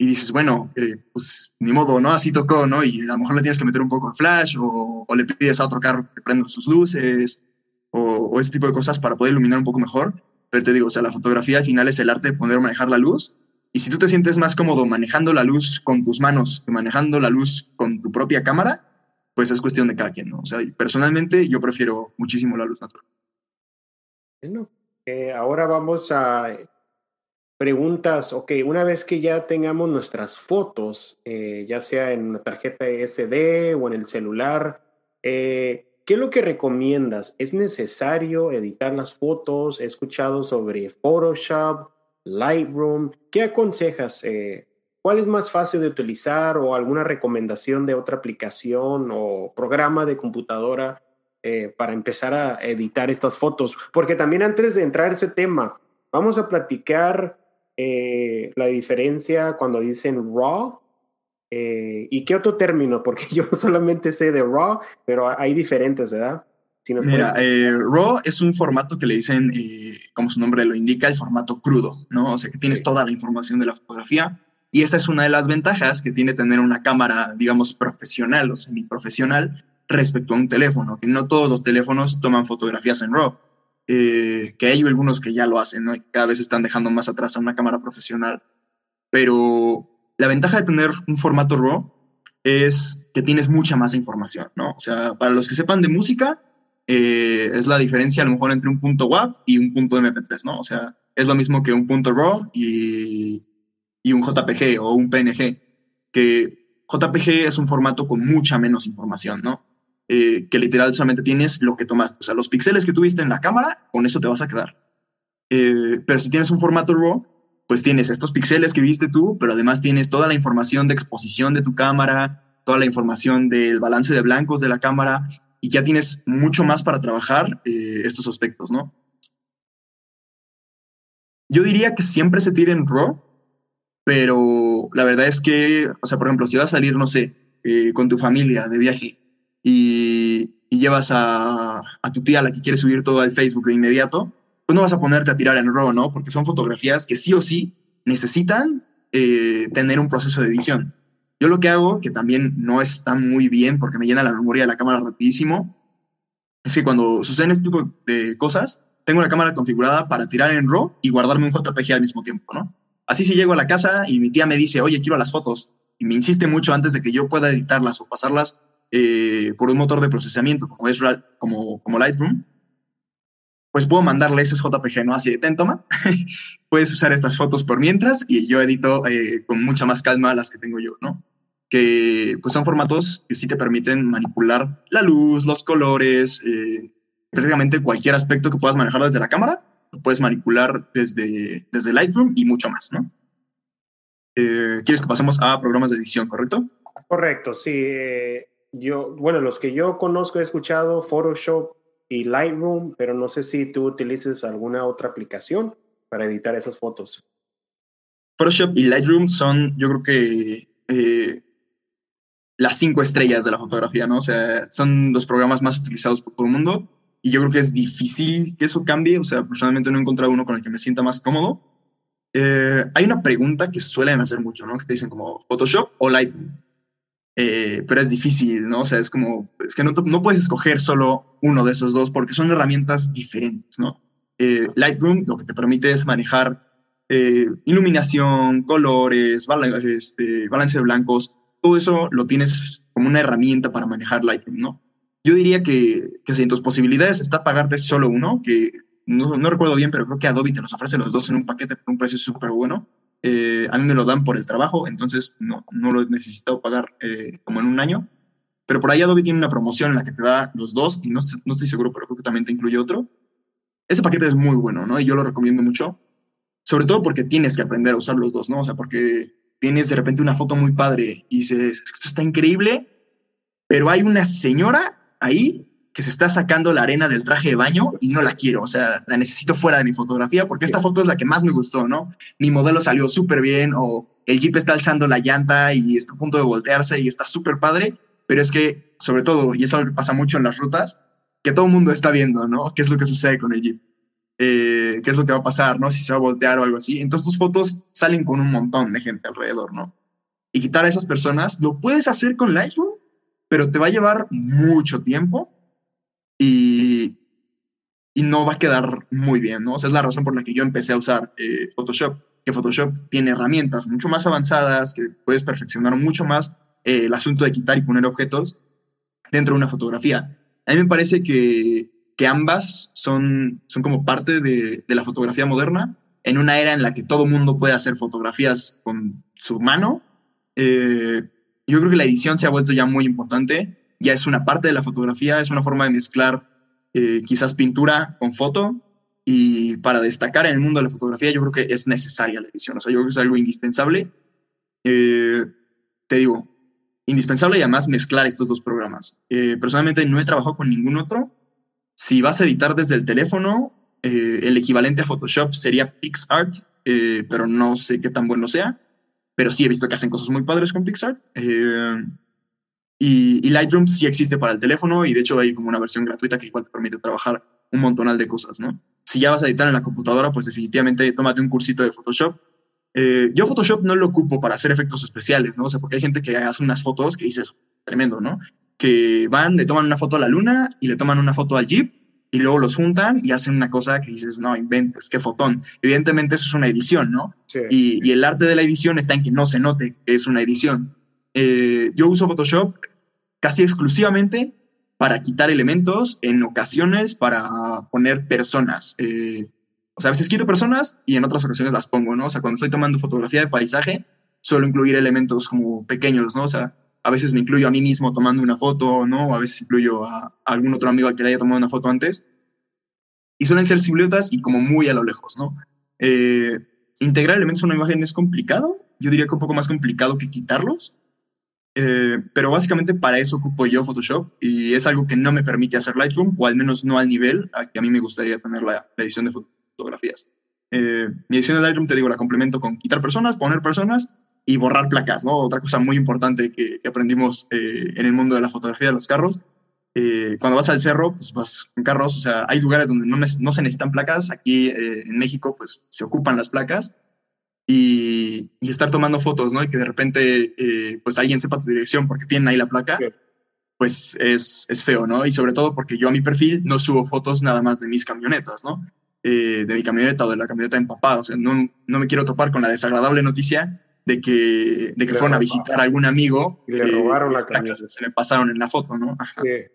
y dices, bueno, eh, pues ni modo, ¿no? Así tocó, ¿no? Y a lo mejor le tienes que meter un poco de flash o, le pides a otro carro que prenda sus luces o, o, ese tipo de cosas para poder iluminar un poco mejor. Pero te digo, o sea, la fotografía al final es el arte de poder manejar la luz. Y si tú te sientes más cómodo manejando la luz con tus manos que manejando la luz con tu propia cámara, pues es cuestión de cada quien, ¿no? O sea, personalmente yo prefiero muchísimo la luz natural.
Bueno, eh, ahora vamos a preguntas, ok, una vez que ya tengamos nuestras fotos, eh, ya sea en una tarjeta SD o en el celular, eh, ¿qué es lo que recomiendas? ¿Es necesario editar las fotos? He escuchado sobre Photoshop, Lightroom. ¿Qué aconsejas? ¿Cuál es más fácil de utilizar o alguna recomendación de otra aplicación o programa de computadora para empezar a editar estas fotos? Porque también antes de entrar a ese tema, vamos a platicar eh, la diferencia cuando dicen RAW eh, y qué otro término, *laughs* porque yo solamente sé de RAW, pero hay diferentes, ¿verdad?
Mira, eh, RAW es un formato que le dicen, como su nombre lo indica, el formato crudo, ¿no? O sea, que tienes toda la información de la fotografía. Y esa es una de las ventajas que tiene tener una cámara, digamos, profesional o semiprofesional respecto a un teléfono, que no todos los teléfonos toman fotografías en RAW. Eh, que hay algunos que ya lo hacen, ¿no? cada vez están dejando más atrás a una cámara profesional. Pero la ventaja de tener un formato RAW es que tienes mucha más información, ¿no? O sea, para los que sepan de música, eh, es la diferencia a lo mejor entre un punto WAV y un punto MP3, ¿no? O sea, es lo mismo que un punto RAW y, y un JPG o un PNG, que JPG es un formato con mucha menos información, ¿no? Eh, que literal solamente tienes lo que tomaste, o sea, los píxeles que tuviste en la cámara, con eso te vas a quedar. Eh, pero si tienes un formato RAW, pues tienes estos píxeles que viste tú, pero además tienes toda la información de exposición de tu cámara, toda la información del balance de blancos de la cámara, y ya tienes mucho más para trabajar eh, estos aspectos, ¿no? Yo diría que siempre se tire en RAW, pero la verdad es que, o sea, por ejemplo, si vas a salir, no sé, con tu familia de viaje y, llevas a, tu tía la que quiere subir todo al Facebook de inmediato, pues no vas a ponerte a tirar en RAW, ¿no? Porque son fotografías que sí o sí necesitan eh, tener un proceso de edición. Yo lo que hago, que también no está muy bien porque me llena la memoria de la cámara rapidísimo, es que cuando suceden este tipo de cosas, tengo la cámara configurada para tirar en RAW y guardarme un JPG al mismo tiempo, ¿no? Así si llego a la casa y mi tía me dice, oye, quiero las fotos, y me insiste mucho antes de que yo pueda editarlas o pasarlas eh, por un motor de procesamiento como, es, como, como Lightroom, pues puedo mandarle ese JPG, ¿no? Así de, ten, toma, *laughs* puedes usar estas fotos por mientras y yo edito eh, con mucha más calma las que tengo yo, ¿no? Que pues son formatos que sí te permiten manipular la luz, los colores, eh, prácticamente cualquier aspecto que puedas manejar desde la cámara, puedes manipular desde, desde Lightroom y mucho más, ¿no? ¿Quieres que pasemos a programas de edición, correcto?
Correcto, sí yo, bueno, los que yo conozco he escuchado Photoshop y Lightroom, pero no sé si tú utilices alguna otra aplicación para editar esas fotos.
Photoshop y Lightroom son, yo creo que eh, las cinco estrellas de la fotografía, ¿no? O sea, son los programas más utilizados por todo el mundo y yo creo que es difícil que eso cambie. O sea, personalmente no he encontrado uno con el que me sienta más cómodo. Eh, hay una pregunta que suelen hacer mucho, ¿no? Que te dicen como Photoshop o Lightroom. Eh, pero es difícil, ¿no? O sea, es como, es que no, no, puedes escoger solo uno de esos dos porque son herramientas diferentes, ¿no? Eh, Lightroom lo que te permite es manejar eh, iluminación, colores, este, balance de blancos, todo eso lo tienes como una herramienta para manejar Lightroom, ¿no? Yo diría que, que si en tus posibilidades está pagarte solo uno, que no, no recuerdo bien, pero creo que Adobe te los ofrece los dos en un paquete por un precio súper bueno. Eh, a mí me lo dan por el trabajo, entonces no, no lo he necesitado pagar eh, como en un año. Pero por ahí Adobe tiene una promoción en la que te da los dos, y no, no estoy seguro, pero creo que también te incluye otro. Ese paquete es muy bueno, ¿no? Y yo lo recomiendo mucho, sobre todo porque tienes que aprender a usar los dos, ¿no? O sea, porque tienes de repente una foto muy padre y dices, esto está increíble, pero hay una señora ahí que se está sacando la arena del traje de baño y no la quiero, o sea, la necesito fuera de mi fotografía porque esta foto es la que más me gustó, ¿no? Mi modelo salió súper bien o el jeep está alzando la llanta y está a punto de voltearse y está súper padre, pero es que, sobre todo, y es algo que pasa mucho en las rutas, que todo el mundo está viendo, ¿no? ¿Qué es lo que sucede con el jeep? Eh, ¿Qué es lo que va a pasar, ¿no? Si se va a voltear o algo así. Entonces tus fotos salen con un montón de gente alrededor, ¿no? Y quitar a esas personas, lo puedes hacer con Lightroom, pero te va a llevar mucho tiempo y, y no va a quedar muy bien, ¿no? O es la razón por la que yo empecé a usar eh, Photoshop, que Photoshop tiene herramientas mucho más avanzadas, que puedes perfeccionar mucho más eh, el asunto de quitar y poner objetos dentro de una fotografía. A mí me parece que, que ambas son, son como parte de, de, la fotografía moderna, en una era en la que todo mundo puede hacer fotografías con su mano. Eh, yo creo que la edición se ha vuelto ya muy importante ya es una parte de la fotografía, es una forma de mezclar eh, quizás pintura con foto y para destacar en el mundo de la fotografía yo creo que es necesaria la edición, o sea, yo creo que es algo indispensable. Eh, te digo, indispensable y además mezclar estos dos programas. Eh, personalmente no he trabajado con ningún otro. Si vas a editar desde el teléfono, el equivalente a Photoshop sería PixArt, pero no sé qué tan bueno sea. Pero sí he visto que hacen cosas muy padres con PixArt. Y, Lightroom sí existe para el teléfono y de hecho hay como una versión gratuita que igual te permite trabajar un montonal de cosas, ¿no? Si ya vas a editar en la computadora, pues definitivamente tómate un cursito de Photoshop. Eh, yo Photoshop no lo ocupo para hacer efectos especiales, ¿no? O porque hay gente que hace unas fotos que dices, tremendo, ¿no? Que van, le toman una foto a la luna y le toman una foto al Jeep y luego los juntan y hacen una cosa que dices, no, inventes, qué fotón. Evidentemente eso es una edición, ¿no? Y, y, el arte de la edición está en que no se note que es una edición. eh, yo uso Photoshop casi exclusivamente para quitar elementos, en ocasiones para poner personas. Eh, o sea, a veces quito personas y en otras ocasiones las pongo, ¿no? O sea, cuando estoy tomando fotografía de paisaje, suelo incluir elementos como pequeños, ¿no? O sea, a veces me incluyo a mí mismo tomando una foto, ¿no? A veces incluyo a, algún otro amigo al que le haya tomado una foto antes. Y suelen ser siluetas y como muy a lo lejos, ¿no? Eh, integrar elementos en una imagen es complicado. Yo diría que un poco más complicado que quitarlos. Eh, pero básicamente para eso ocupo yo Photoshop y es algo que no me permite hacer Lightroom, o al menos no al nivel al que a mí me gustaría tener la, edición de fotografías. Eh, mi edición de Lightroom, te digo, la complemento con quitar personas, poner personas y borrar placas, ¿no? Otra cosa muy importante que, aprendimos eh, en el mundo de la fotografía de los carros. cuando vas al cerro, pues vas con carros, o sea, hay lugares donde no, no se necesitan placas. Aquí en México, pues se ocupan las placas y, estar tomando fotos, ¿no? Y que de repente, eh, pues alguien sepa tu dirección porque tienen ahí la placa, pues es, es, feo, ¿no? Y sobre todo porque yo a mi perfil no subo fotos nada más de mis camionetas, ¿no? Eh, de mi camioneta o de la camioneta papá, o sea, no, no me quiero topar con la desagradable noticia de que, de que fueron a visitar a algún amigo
y le robaron la camioneta.
Se le pasaron en la foto, ¿no? Sí.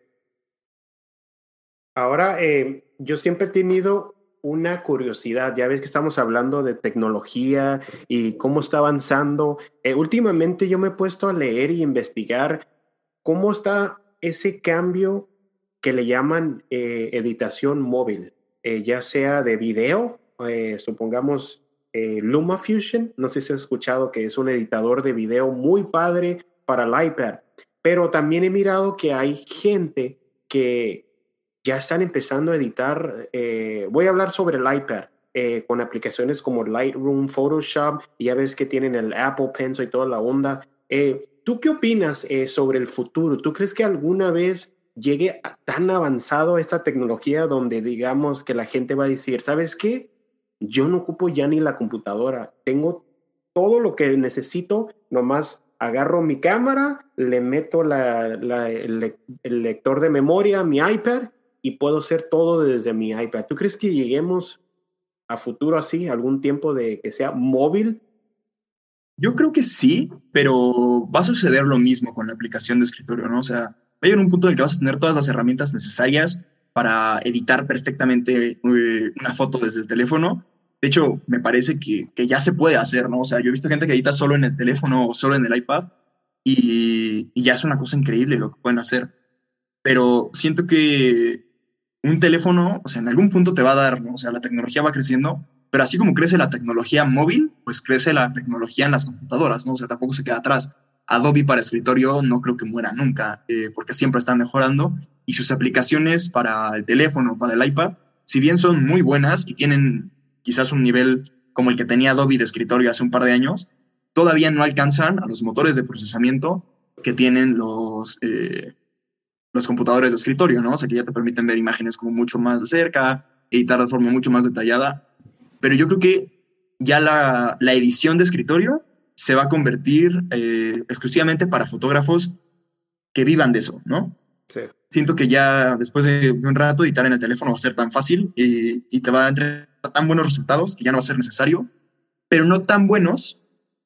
Ahora, eh, yo siempre he tenido una curiosidad. Ya ves que estamos hablando de tecnología y cómo está avanzando. Eh, últimamente yo me he puesto a leer y investigar cómo está ese cambio que le llaman eh, editación móvil, ya sea de video, supongamos LumaFusion, no sé si has escuchado que es un editador de video muy padre para el iPad, pero también he mirado que hay gente que ya están empezando a editar. Eh, voy a hablar sobre el iPad. Eh, con aplicaciones como Lightroom, Photoshop, y ya ves que tienen el Apple Pencil y toda la onda. Eh, ¿Tú qué opinas sobre el futuro? ¿Tú crees que alguna vez llegue tan avanzado esta tecnología donde digamos que la gente va a decir, ¿sabes qué? Yo no ocupo ya ni la computadora, tengo todo lo que necesito, nomás agarro mi cámara, le meto el, lector de memoria mi iPad y puedo hacer todo desde mi iPad. ¿Tú crees que lleguemos a futuro así, algún tiempo de que sea móvil?
Yo creo que sí, pero va a suceder lo mismo con la aplicación de escritorio, ¿no? O sea, va a llegar un punto en el que vas a tener todas las herramientas necesarias para editar perfectamente eh, una foto desde el teléfono. De hecho, me parece que, que, ya se puede hacer, ¿no? O sea, yo he visto gente que edita solo en el teléfono o solo en el iPad y, ya es una cosa increíble lo que pueden hacer. Pero siento que un teléfono, o sea, en algún punto te va a dar, ¿no? O sea, la tecnología va creciendo, pero así como crece la tecnología móvil, pues crece la tecnología en las computadoras, ¿no? O sea, tampoco se queda atrás. Adobe para escritorio no creo que muera nunca, eh, porque siempre está mejorando y sus aplicaciones para el teléfono, para el iPad, si bien son muy buenas y tienen quizás un nivel como el que tenía Adobe de escritorio hace un par de años, todavía no alcanzan a los motores de procesamiento que tienen los, eh, los computadores de escritorio, ¿no? O sea, que ya te permiten ver imágenes como mucho más de cerca, editar de forma mucho más detallada. Pero yo creo que ya la, la edición de escritorio se va a convertir eh, exclusivamente para fotógrafos que vivan de eso, ¿no? Sí. Siento que ya después de un rato editar en el teléfono va a ser tan fácil y, y te va a dar tan buenos resultados que ya no va a ser necesario, pero no tan buenos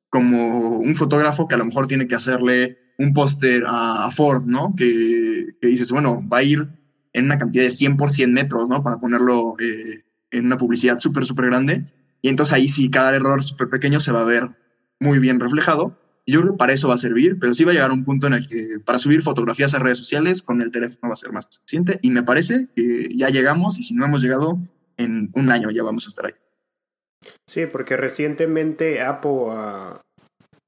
como un fotógrafo que a lo mejor tiene que hacerle un póster a, Ford, ¿no? Que, dices, bueno, va a ir en una cantidad de 100 por 100 metros, ¿no? Para ponerlo eh, en una publicidad súper, súper grande. Y entonces ahí sí, cada error súper pequeño se va a ver muy bien reflejado. Y yo creo que para eso va a servir, pero sí va a llegar un punto en el que para subir fotografías a redes sociales con el teléfono va a ser más suficiente. Y me parece que ya llegamos y si no hemos llegado, en un año ya vamos a estar ahí.
Sí, porque recientemente Apple ah,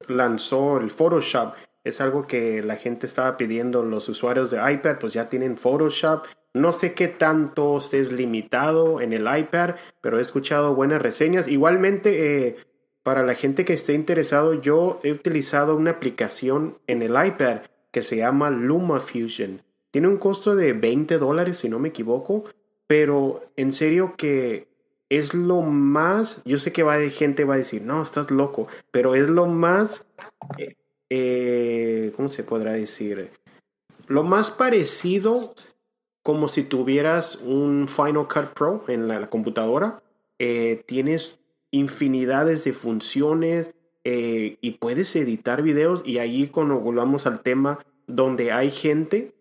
lanzó el Photoshop es algo que la gente estaba pidiendo, los usuarios de iPad, pues ya tienen Photoshop. No sé qué tanto estés limitado en el iPad, pero he escuchado buenas reseñas. Igualmente, eh, para la gente que esté interesado, yo he utilizado una aplicación en el iPad que se llama LumaFusion. Tiene un costo de 20 dólares, si no me equivoco, pero en serio que es lo más, yo sé que va de gente va a decir, no, estás loco, pero es lo más eh, eh, ¿cómo se podrá decir? Lo más parecido como si tuvieras un Final Cut Pro en la, computadora. Eh, tienes infinidades de funciones. y puedes editar videos y ahí cuando volvamos al tema donde hay gente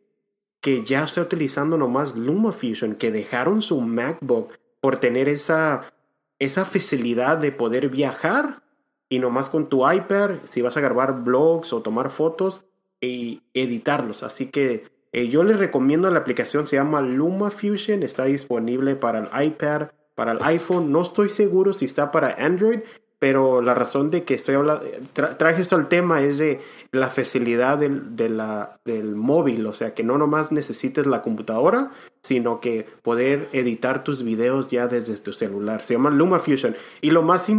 que ya está utilizando nomás LumaFusion, que dejaron su MacBook por tener esa, esa facilidad de poder viajar y nomás con tu iPad, si vas a grabar blogs o tomar fotos, y editarlos. Así que eh, yo les recomiendo la aplicación, se llama LumaFusion, está disponible para el iPad, para el iPhone. No estoy seguro si está para Android, pero la razón de que estoy hablando, traje esto al tema es de la facilidad del, de la, del móvil, o sea, que no nomás necesites la computadora, sino que poder editar tus videos ya desde tu celular. Se llama LumaFusion. Y lo más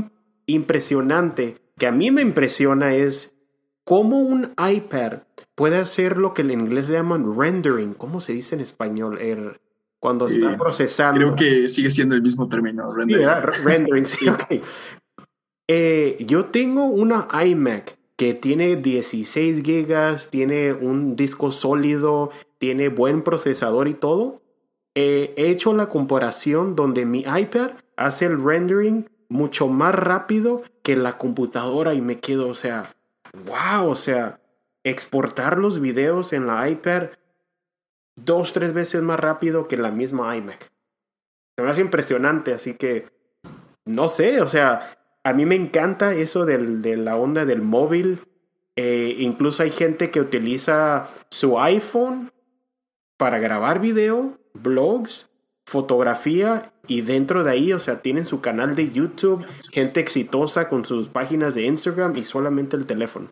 impresionante que a mí me impresiona es cómo un iPad puede hacer lo que en inglés le llaman rendering. ¿Cómo se dice en español? Er, cuando está procesando.
Creo que sigue siendo el mismo término,
rendering. rendering, sí, *laughs* eh, yo tengo una iMac que tiene 16 gigas, tiene un disco sólido, tiene buen procesador y todo. he hecho la comparación donde mi iPad hace el rendering mucho más rápido que la computadora y me quedo, o sea, wow, o sea, exportar los videos en la iPad dos, tres veces más rápido que la misma iMac. Se me hace impresionante, así que no sé, o sea, a mí me encanta eso del, de la onda del móvil. Eh, incluso hay gente que utiliza su iPhone para grabar video, blogs, fotografía y dentro de ahí, o sea, tienen su canal de YouTube, gente exitosa con sus páginas de Instagram y solamente el teléfono.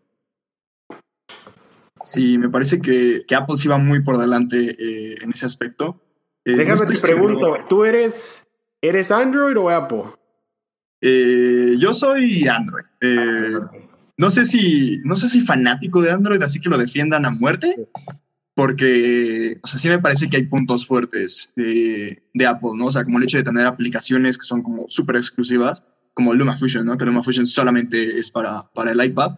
Sí, me parece que, Apple sí va muy por delante eh, en ese aspecto.
Eh, Déjame te pregunto, ¿tú eres, eres Android o Apple?
Eh, yo soy Android. Ah, no sé si, no sé si fanático de Android, así que lo defiendan a muerte, porque, o sea, sí me parece que hay puntos fuertes de, de Apple, ¿no? O sea, como el hecho de tener aplicaciones que son como súper exclusivas, como LumaFusion, ¿no? Que LumaFusion solamente es para, para el iPad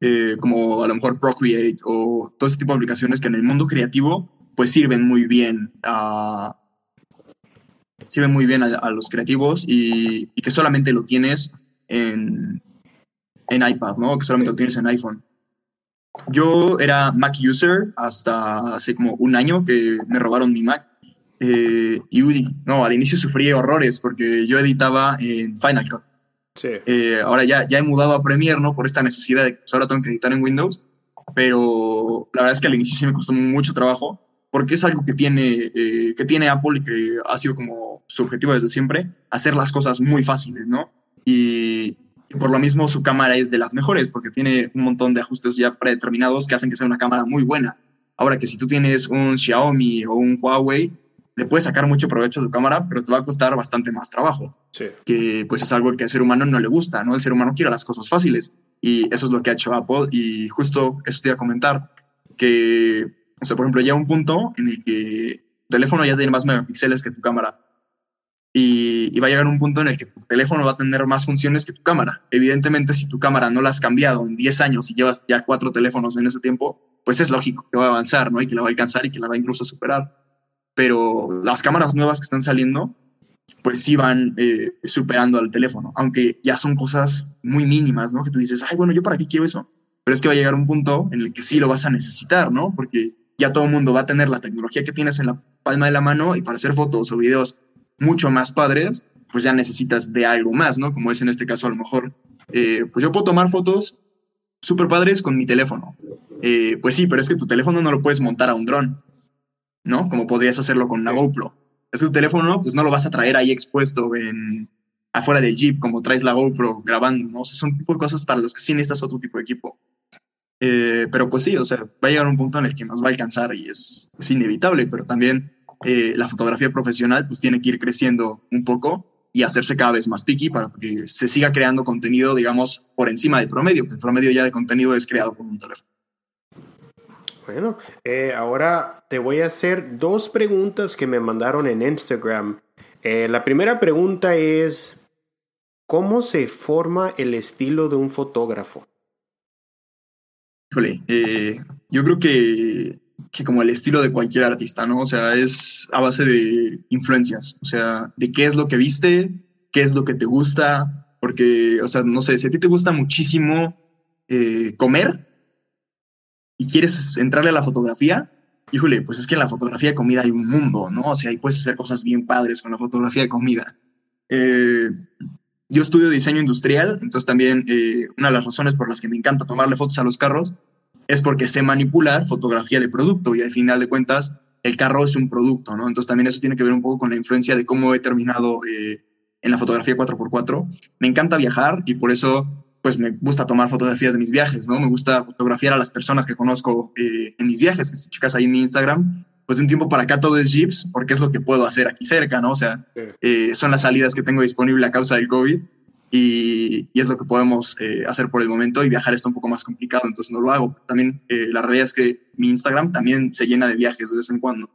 eh, como a lo mejor Procreate o todo este tipo de aplicaciones que en el mundo creativo pues sirven muy bien a, sirven muy bien a, los creativos y, que solamente lo tienes en, en iPad, ¿no? Que solamente lo tienes en iPhone. Yo era Mac user hasta hace como un año que me robaron mi Mac. Eh, y no, al inicio sufrí horrores porque yo editaba en Final Cut. Eh, ahora ya, ya he mudado a Premiere, ¿no? Por esta necesidad de que ahora tengo que editar en Windows, pero la verdad es que al inicio sí me costó mucho trabajo, porque es algo que tiene, eh, que tiene Apple y que ha sido como su objetivo desde siempre, hacer las cosas muy fáciles, ¿no? Y, por lo mismo su cámara es de las mejores, porque tiene un montón de ajustes ya predeterminados que hacen que sea una cámara muy buena. Ahora que si tú tienes un Xiaomi o un Huawei, le puedes sacar mucho provecho a tu cámara, pero te va a costar bastante más trabajo. Que pues es algo que al ser humano no le gusta, ¿no? El ser humano quiere las cosas fáciles. Y eso es lo que ha hecho Apple. Y justo eso te iba a comentar, que, o sea, por ejemplo, ya un punto en el que tu teléfono ya tiene más megapíxeles que tu cámara. Y, y, va a llegar un punto en el que tu teléfono va a tener más funciones que tu cámara. Evidentemente, si tu cámara no la has cambiado en 10 años y llevas ya cuatro teléfonos en ese tiempo, pues es lógico que va a avanzar, ¿no? Y que la va a alcanzar y que la va incluso a superar pero las cámaras nuevas que están saliendo, pues sí van eh, superando al teléfono, aunque ya son cosas muy mínimas, ¿no? Que tú dices, ay, bueno, ¿yo para qué quiero eso? Pero es que va a llegar un punto en el que sí lo vas a necesitar, ¿no? Porque ya todo el mundo va a tener la tecnología que tienes en la palma de la mano y para hacer fotos o videos mucho más padres, pues ya necesitas de algo más, ¿no? Como es en este caso a lo mejor, eh, pues yo puedo tomar fotos súper padres con mi teléfono. Eh, pues sí, pero es que tu teléfono no lo puedes montar a un dron. ¿no? Como podrías hacerlo con una GoPro. Es que tu teléfono, pues no lo vas a traer ahí expuesto en, afuera del Jeep, como traes la GoPro grabando, ¿no? O sea, son tipo de cosas para los que sí necesitas otro tipo de equipo. Eh, pero pues sí, o sea, va a llegar un punto en el que nos va a alcanzar y es, es inevitable, pero también eh, la fotografía profesional pues tiene que ir creciendo un poco y hacerse cada vez más picky para que se siga creando contenido, digamos, por encima del promedio, que el promedio ya de contenido es creado por un teléfono.
Bueno, eh, ahora te voy a hacer dos preguntas que me mandaron en Instagram. La primera pregunta es, ¿cómo se forma el estilo de un fotógrafo?
Híjole, eh, yo creo que, que, como el estilo de cualquier artista, ¿no? O sea, es a base de influencias, o sea, de qué es lo que viste, qué es lo que te gusta, porque, o sea, no sé, si a ti te gusta muchísimo eh, comer y quieres entrarle a la fotografía, híjole, pues es que en la fotografía de comida hay un mundo, ¿no? O sea, ahí puedes hacer cosas bien padres con la fotografía de comida. Eh, yo estudio diseño industrial, entonces también eh, una de las razones por las que me encanta tomarle fotos a los carros es porque sé manipular fotografía de producto y al final de cuentas el carro es un producto, ¿no? Entonces también eso tiene que ver un poco con la influencia de cómo he terminado eh, en la fotografía 4x4. Me encanta viajar y por eso pues me gusta tomar fotografías de mis viajes, ¿no? Me gusta fotografiar a las personas que conozco eh, en mis viajes, que si chicas ahí en mi Instagram, pues de un tiempo para acá todo es Jeeps, porque es lo que puedo hacer aquí cerca, ¿no? O sea, eh, son las salidas que tengo disponible a causa del COVID y, y es lo que podemos eh, hacer por el momento y viajar está un poco más complicado, entonces no lo hago. También la realidad es que mi Instagram también se llena de viajes de vez en cuando.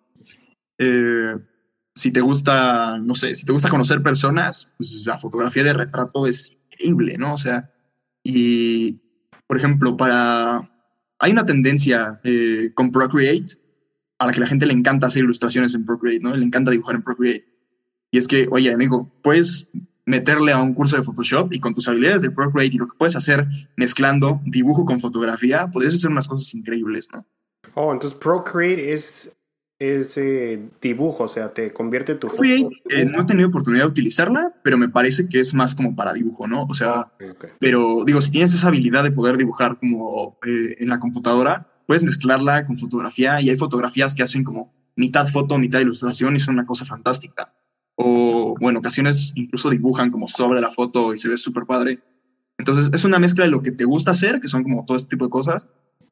si te gusta, no sé, si te gusta conocer personas, pues la fotografía de retrato es increíble, ¿no? O sea, y, por ejemplo, para... Hay una tendencia eh, con Procreate a la que la gente le encanta hacer ilustraciones en Procreate, ¿no? Le encanta dibujar en Procreate. Y es que, oye, amigo, puedes meterle a un curso de Photoshop y con tus habilidades de Procreate y lo que puedes hacer mezclando dibujo con fotografía, podrías hacer unas cosas increíbles, ¿no?
Oh, entonces Procreate es ese dibujo, o sea, te convierte tu
foto. Eh, no he tenido oportunidad de utilizarla, pero me parece que es más como para dibujo, ¿no? O sea, pero digo, si tienes esa habilidad de poder dibujar como eh, en la computadora, puedes mezclarla con fotografía y hay fotografías que hacen como mitad foto, mitad ilustración y son una cosa fantástica. O, bueno, ocasiones incluso dibujan como sobre la foto y se ve súper padre. Entonces, es una mezcla de lo que te gusta hacer, que son como todo este tipo de cosas,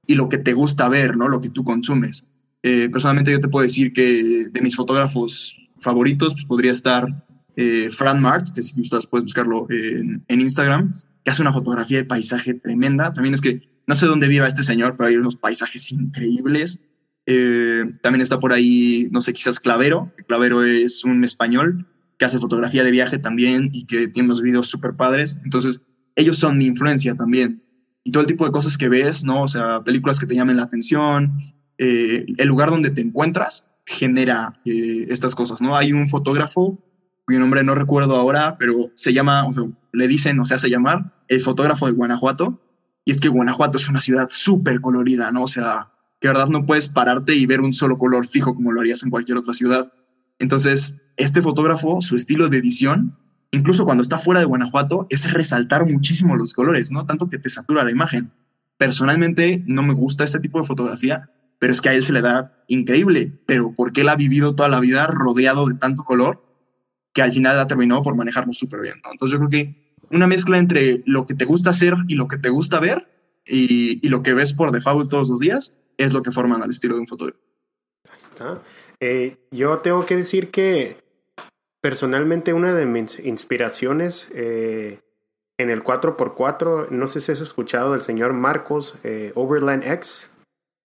y lo que te gusta ver, ¿no? Lo que tú consumes. Eh, personalmente yo te puedo decir que de mis fotógrafos favoritos pues, podría estar eh, Fran Mart, que si gustas puedes buscarlo en, Instagram, que hace una fotografía de paisaje tremenda. También es que no sé dónde viva este señor, pero hay unos paisajes increíbles. Eh, también está por ahí, no sé, quizás Clavero. Clavero es un español que hace fotografía de viaje también y que tiene unos videos súper padres. Entonces, ellos son mi influencia también. Y todo el tipo de cosas que ves, ¿no? O sea, películas que te llamen la atención, eh, el lugar donde te encuentras genera eh, estas cosas, ¿no? Hay un fotógrafo cuyo nombre no recuerdo ahora, pero se llama, o sea, le dicen o se hace llamar el fotógrafo de Guanajuato, y es que Guanajuato es una ciudad súper colorida, ¿no? O sea, que verdad no puedes pararte y ver un solo color fijo como lo harías en cualquier otra ciudad. Entonces, este fotógrafo, su estilo de edición, incluso cuando está fuera de Guanajuato, es resaltar muchísimo los colores, ¿no? Tanto que te satura la imagen. Personalmente no me gusta este tipo de fotografía pero es que a él se le da increíble, pero porque él ha vivido toda la vida rodeado de tanto color que al final ha terminado por manejarlo súper bien. Entonces yo creo que una mezcla entre lo que te gusta hacer y lo que te gusta ver y, lo que ves por default todos los días es lo que forman al estilo de un fotógrafo.
Ahí está. Eh, yo tengo que decir que personalmente una de mis inspiraciones eh, en el 4x4, no sé si has escuchado del señor Marcos eh, Overland X.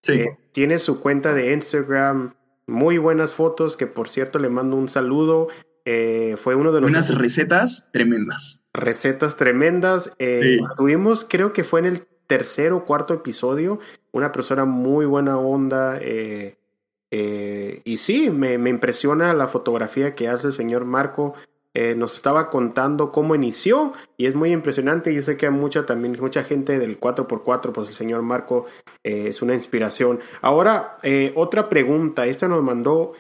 Eh, tiene su cuenta de Instagram, muy buenas fotos, que por cierto le mando un saludo. Eh, fue uno de los...
Unas recetas tremendas.
Recetas tremendas. Eh, tuvimos, creo que fue en el tercer o cuarto episodio, una persona muy buena onda. y sí, me, me, impresiona la fotografía que hace el señor Marco. Eh, nos estaba contando cómo inició y es muy impresionante. Yo sé que hay mucha también mucha gente del 4x4, pues el señor Marco eh, es una inspiración. Ahora, eh, otra pregunta. Esta nos mandó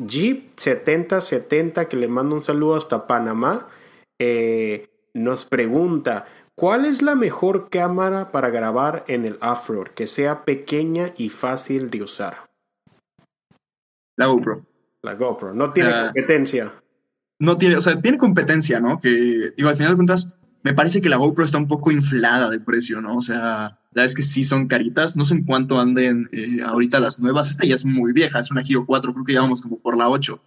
Jeep7070, que le mando un saludo hasta Panamá. nos pregunta, ¿cuál es la mejor cámara para grabar en el off-road que sea pequeña y fácil de usar?
La GoPro.
La GoPro, no tiene competencia
no tiene, o sea, tiene competencia, ¿no? Que, digo, al final de cuentas, me parece que la GoPro está un poco inflada de precio, ¿no? O sea, la es que sí son caritas. No sé en cuánto anden eh, ahorita las nuevas. Esta ya es muy vieja, es una Giro 4, creo que ya vamos como por la 8.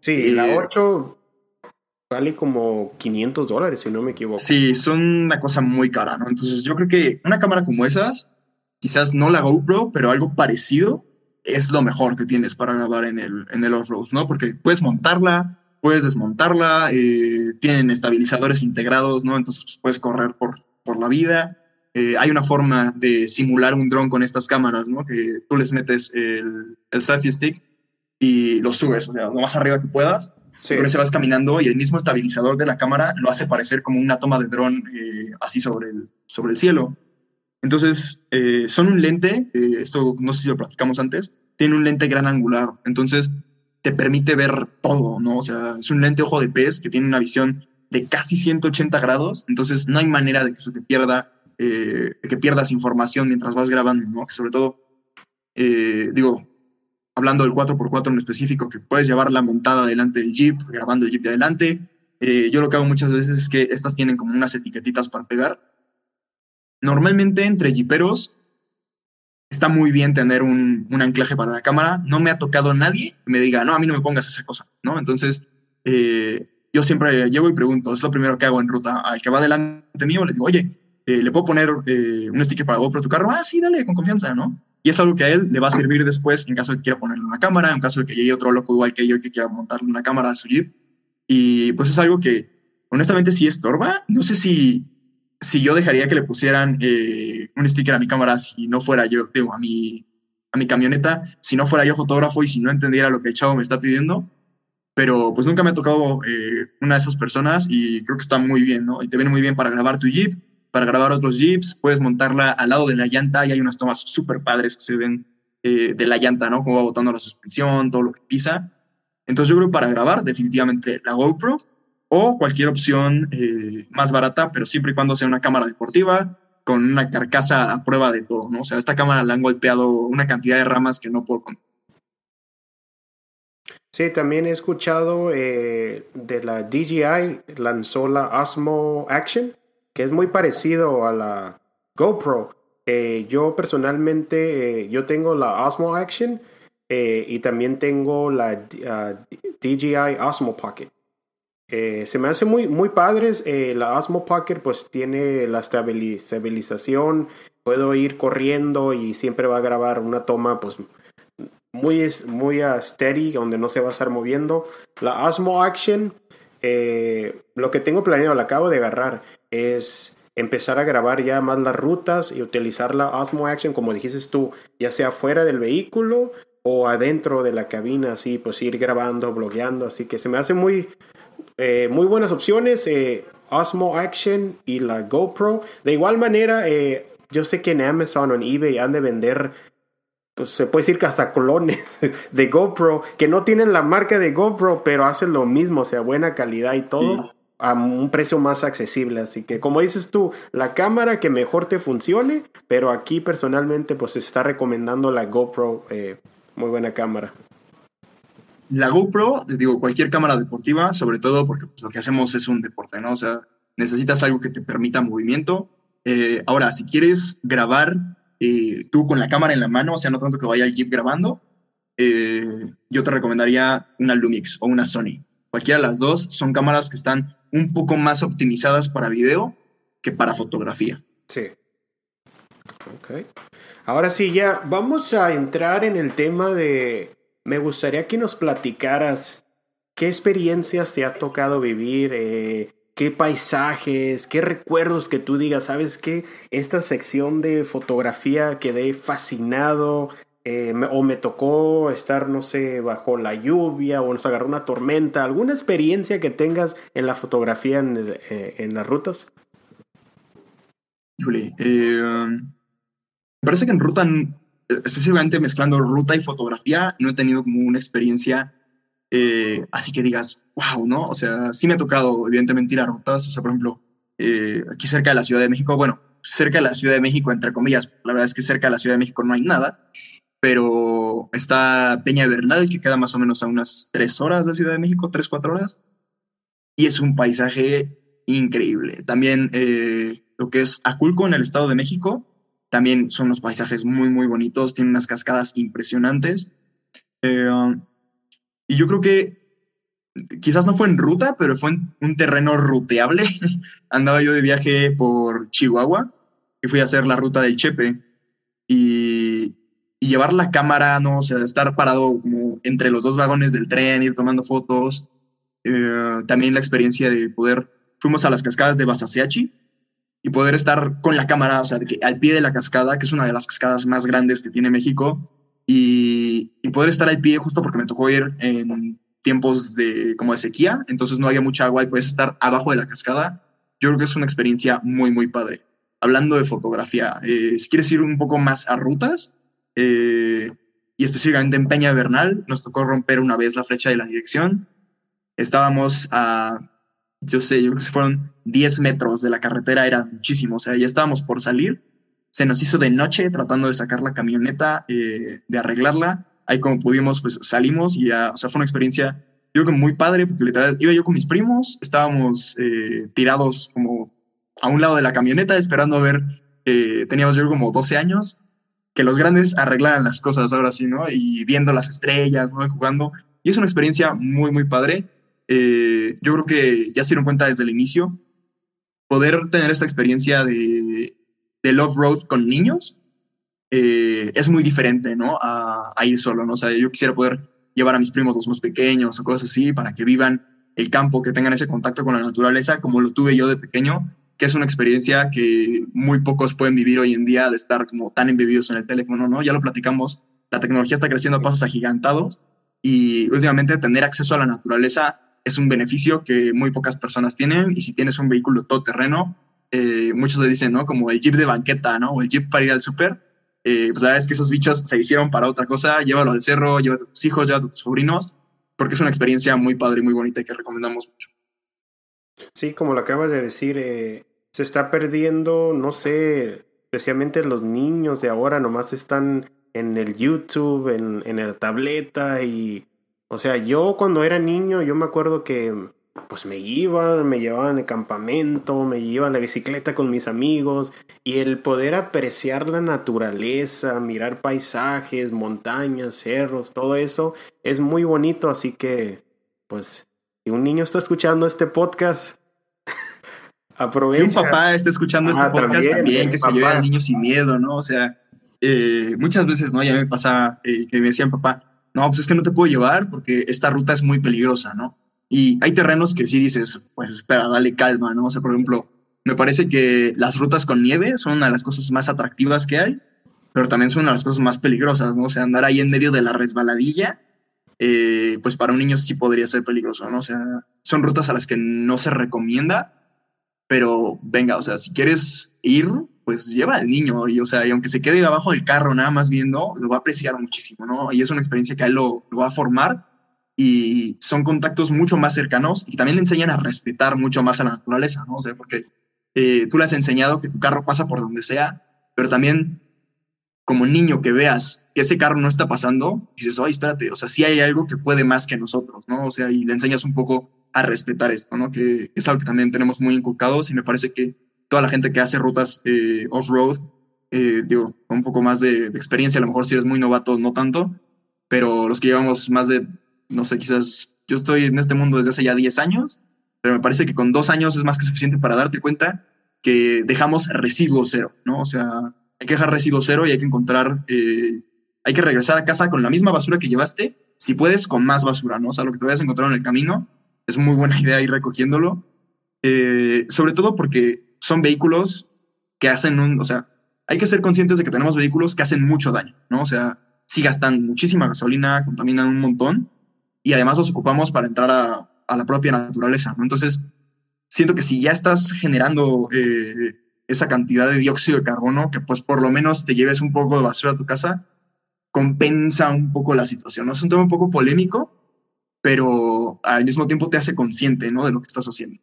Sí, la 8 eh, vale como 500 dólares, si no me equivoco.
Sí, son una cosa muy cara, ¿no? Entonces yo creo que una cámara como esas, quizás no la GoPro, pero algo parecido, es lo mejor que tienes para grabar en el, en el off-road, ¿no? Porque puedes montarla, puedes desmontarla, eh, tienen estabilizadores integrados, ¿no? Entonces pues, puedes correr por, por la vida. Eh, hay una forma de simular un dron con estas cámaras, ¿no? Que tú les metes el, el selfie stick y lo subes, o sea, lo más arriba que puedas Sí. Con ese vas caminando y el mismo estabilizador de la cámara lo hace parecer como una toma de dron eh, así sobre el, sobre el cielo. Entonces, eh, son un lente, eh, esto no sé si lo platicamos antes, tiene un lente gran angular, entonces te permite ver todo, ¿no? O sea, es un lente ojo de pez que tiene una visión de casi 180 grados, entonces no hay manera de que se te pierda, de que pierdas información mientras vas grabando, ¿no? Que sobre todo, digo, hablando del 4x4 en específico, que puedes llevar la montada delante del Jeep, grabando el Jeep de adelante. Eh, yo lo que hago muchas veces es que estas tienen como unas etiquetitas para pegar. Normalmente entre Jeeperos está muy bien tener un, un, anclaje para la cámara. No me ha tocado nadie que me diga, no, a mí no me pongas esa cosa, ¿no? Entonces, eh, yo siempre llego y pregunto, es lo primero que hago en ruta. Al que va delante mío le digo, oye, eh, ¿le puedo poner un sticker para GoPro tu carro? Ah, sí, dale, con confianza, ¿no? Y es algo que a él le va a servir después en caso de que quiera ponerle una cámara, en caso de que llegue otro loco igual que yo que quiera montarle una cámara a su. Y pues es algo que honestamente sí estorba. No sé si, si yo dejaría que le pusieran eh, un sticker a mi cámara si no fuera yo, digo, a mi, a mi camioneta, si no fuera yo fotógrafo y si no entendiera lo que el chavo me está pidiendo. Pero pues nunca me ha tocado eh, una de esas personas y creo que está muy bien, ¿no? Y te viene muy bien para grabar tu Jeep, para grabar otros jeeps, puedes montarla al lado de la llanta y hay unas tomas súper padres que se ven eh, de la llanta, ¿no? Cómo va botando la suspensión, todo lo que pisa. Entonces yo creo que para grabar definitivamente la GoPro o cualquier opción eh, más barata, pero siempre y cuando sea una cámara deportiva con una carcasa a prueba de todo, ¿no? O sea, esta cámara la han golpeado una cantidad de ramas que no puedo.
Sí, también he escuchado eh, de la DJI, lanzó la Osmo Action, que es muy parecido a la GoPro. Eh, yo personalmente, yo tengo la Osmo Action y también tengo la DJI Osmo Pocket. Se me hace muy, muy padres. la Osmo Pocket pues tiene la estabilización. Puedo ir corriendo y siempre va a grabar una toma pues muy, muy steady, donde no se va a estar moviendo. La Osmo Action, lo que tengo planeado, la acabo de agarrar es empezar a grabar ya más las rutas y utilizar la Osmo Action, como dijiste tú, ya sea fuera del vehículo o adentro de la cabina, así pues ir grabando, blogueando, así que se me hacen muy, eh, muy buenas opciones, eh, Osmo Action y la GoPro. De igual manera, eh, yo sé que en Amazon o en eBay han de vender, pues se puede decir que hasta clones *laughs* de GoPro, que no tienen la marca de GoPro, pero hacen lo mismo, o sea, buena calidad y todo a un precio más accesible. Así que como dices tú, la cámara que mejor te funcione, pero aquí personalmente pues se está recomendando la GoPro, muy buena cámara.
La GoPro, digo, cualquier cámara deportiva, sobre todo porque pues, lo que hacemos es un deporte, ¿no? O sea, necesitas algo que te permita movimiento. Eh, ahora, si quieres grabar eh, tú con la cámara en la mano, o sea, no tanto que vaya el Jeep grabando, yo te recomendaría una Lumix o una Sony. Cualquiera de las dos son cámaras que están un poco más optimizadas para video que para fotografía.
Sí. Ok. Ahora sí, ya vamos a entrar en el tema de... Me gustaría que nos platicaras qué experiencias te ha tocado vivir, eh, qué paisajes, qué recuerdos que tú digas, ¿sabes qué? Esta sección de fotografía quedé fascinado, eh, o me tocó estar, no sé, bajo la lluvia o nos agarró una tormenta, alguna experiencia que tengas en la fotografía en, eh, las rutas.
Híjole, eh, me parece que en ruta, específicamente mezclando ruta y fotografía, no he tenido como una experiencia así que digas, wow, ¿no? O sea, sí me ha tocado, evidentemente, ir a rutas, o sea, por ejemplo, aquí cerca de la Ciudad de México, bueno, cerca de la Ciudad de México, entre comillas, la verdad es que cerca de la Ciudad de México no hay nada, pero está Peña Bernal, que queda más o menos a unas tres horas de Ciudad de México, tres, cuatro horas, y es un paisaje increíble. También eh, lo que es Aculco en el Estado de México, también son unos paisajes muy, muy bonitos, tienen unas cascadas impresionantes. Eh, y yo creo que quizás no fue en ruta, pero fue en un terreno ruteable. *laughs* Andaba yo de viaje por Chihuahua y fui a hacer la ruta del Chepe. Y y llevar la cámara, ¿no? O sea, estar parado como entre los dos vagones del tren, ir tomando fotos. Eh, también la experiencia de poder, fuimos a las cascadas de Basaseachi y poder estar con la cámara, o sea, que al pie de la cascada, que es una de las cascadas más grandes que tiene México, y, y, poder estar al pie justo porque me tocó ir en tiempos de, como de sequía, entonces no había mucha agua y puedes estar abajo de la cascada. Yo creo que es una experiencia muy, muy padre. Hablando de fotografía, eh, si quieres ir un poco más a rutas, eh, y específicamente en Peña Bernal, nos tocó romper una vez la flecha de la dirección. Estábamos a, yo sé, yo creo que fueron 10 metros de la carretera, era muchísimo, o sea, ya estábamos por salir. Se nos hizo de noche tratando de sacar la camioneta, eh, de arreglarla. Ahí como pudimos, pues salimos y ya, o sea, fue una experiencia, yo creo que muy padre, porque literal iba yo con mis primos, estábamos eh, tirados como a un lado de la camioneta esperando a ver, eh, teníamos yo como 12 años, que los grandes arreglaran las cosas ahora sí, ¿no? Y viendo las estrellas, ¿no? Jugando. Y es una experiencia muy, muy padre. Eh, yo creo que ya se dieron cuenta desde el inicio, poder tener esta experiencia de, de Love Road con niños eh, es muy diferente, ¿no? A, a, ir solo, ¿no? O sea, yo quisiera poder llevar a mis primos los más pequeños o cosas así para que vivan el campo, que tengan ese contacto con la naturaleza como lo tuve yo de pequeño que es una experiencia que muy pocos pueden vivir hoy en día de estar como tan embebidos en el teléfono, ¿no? Ya lo platicamos, la tecnología está creciendo a pasos agigantados y últimamente tener acceso a la naturaleza es un beneficio que muy pocas personas tienen y si tienes un vehículo todoterreno, eh, muchos le dicen, ¿no? Como el jeep de banqueta, ¿no? O el jeep para ir al súper, eh, pues la verdad es que esos bichos se hicieron para otra cosa, llévalo al cerro, llévate a tus hijos, llévate a tus sobrinos, porque es una experiencia muy padre y muy bonita y que recomendamos mucho.
Sí, como lo acabas de decir, eh, se está perdiendo, no sé, especialmente los niños de ahora nomás están en el YouTube, en, en la tableta y, o sea, yo cuando era niño, yo me acuerdo que pues me iban, me llevaban de campamento, me llevaban la bicicleta con mis amigos y el poder apreciar la naturaleza, mirar paisajes, montañas, cerros, todo eso es muy bonito, así que pues si un niño está escuchando este podcast, *laughs*
si un papá está escuchando este podcast también, que se lleve al niño sin miedo, ¿no? O sea, eh, muchas veces, ¿no? Ya me pasa eh, que me decían, papá, no, pues es que no te puedo llevar porque esta ruta es muy peligrosa, ¿no? Y hay terrenos que sí dices, pues espera, dale calma, ¿no? O sea, por ejemplo, me parece que las rutas con nieve son una de las cosas más atractivas que hay, pero también son una de las cosas más peligrosas, ¿no? O sea, andar ahí en medio de la resbaladilla, eh, pues para un niño sí podría ser peligroso, ¿no? O sea, son rutas a las que no se recomienda pero venga, o sea, si quieres ir, pues lleva al niño y, o sea, y aunque se quede abajo del carro nada más viendo, lo va a apreciar muchísimo, ¿no? Y es una experiencia que a él lo, va a formar y son contactos mucho más cercanos y también le enseñan a respetar mucho más a la naturaleza, ¿no? O sea, porque eh, tú le has enseñado que tu carro pasa por donde sea, pero también como niño que veas que ese carro no está pasando, dices, oye, espérate, o sea, sí hay algo que puede más que nosotros, ¿no? O sea, y le enseñas un poco a respetar esto, ¿no? Que es algo que también tenemos muy inculcados y me parece que toda la gente que hace rutas eh, off-road, eh, digo, un poco más de, experiencia, a lo mejor si eres muy novato, no tanto, pero los que llevamos más de, no sé, quizás yo estoy en este mundo desde hace ya 10 años, pero me parece que con dos años es más que suficiente para darte cuenta que dejamos residuo cero, ¿no? O sea, hay que dejar residuo cero y hay que encontrar, eh, hay que regresar a casa con la misma basura que llevaste, si puedes, con más basura, ¿no? O sea, lo que te vayas a encontrar en el camino, es muy buena *laughs* idea ir recogiéndolo, eh, sobre todo porque son vehículos que hacen un, o sea, hay que ser conscientes de que tenemos vehículos que hacen mucho daño, ¿no? O sea, sí gastan muchísima gasolina, contaminan un montón y además los ocupamos para entrar a, la propia naturaleza, ¿no? Entonces, siento que si ya estás generando eh, esa cantidad de dióxido de carbono, que pues por lo menos te lleves un poco de basura a tu casa, compensa un poco la situación, ¿no? Es un tema un poco polémico, pero al mismo tiempo te hace consciente, ¿no? De lo que estás haciendo.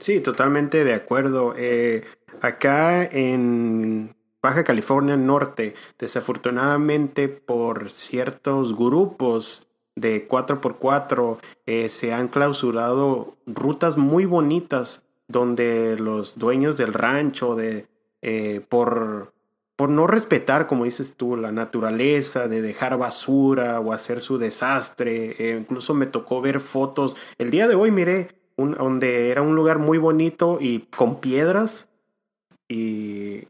Sí, totalmente de acuerdo. Eh, acá en Baja California Norte, desafortunadamente por ciertos grupos de 4x4 eh, se han clausurado rutas muy bonitas donde los dueños del rancho de eh, por por no respetar, como dices tú, la naturaleza, de dejar basura o hacer su desastre. Incluso me tocó ver fotos. El día de hoy miré un, donde era un lugar muy bonito y con piedras. Y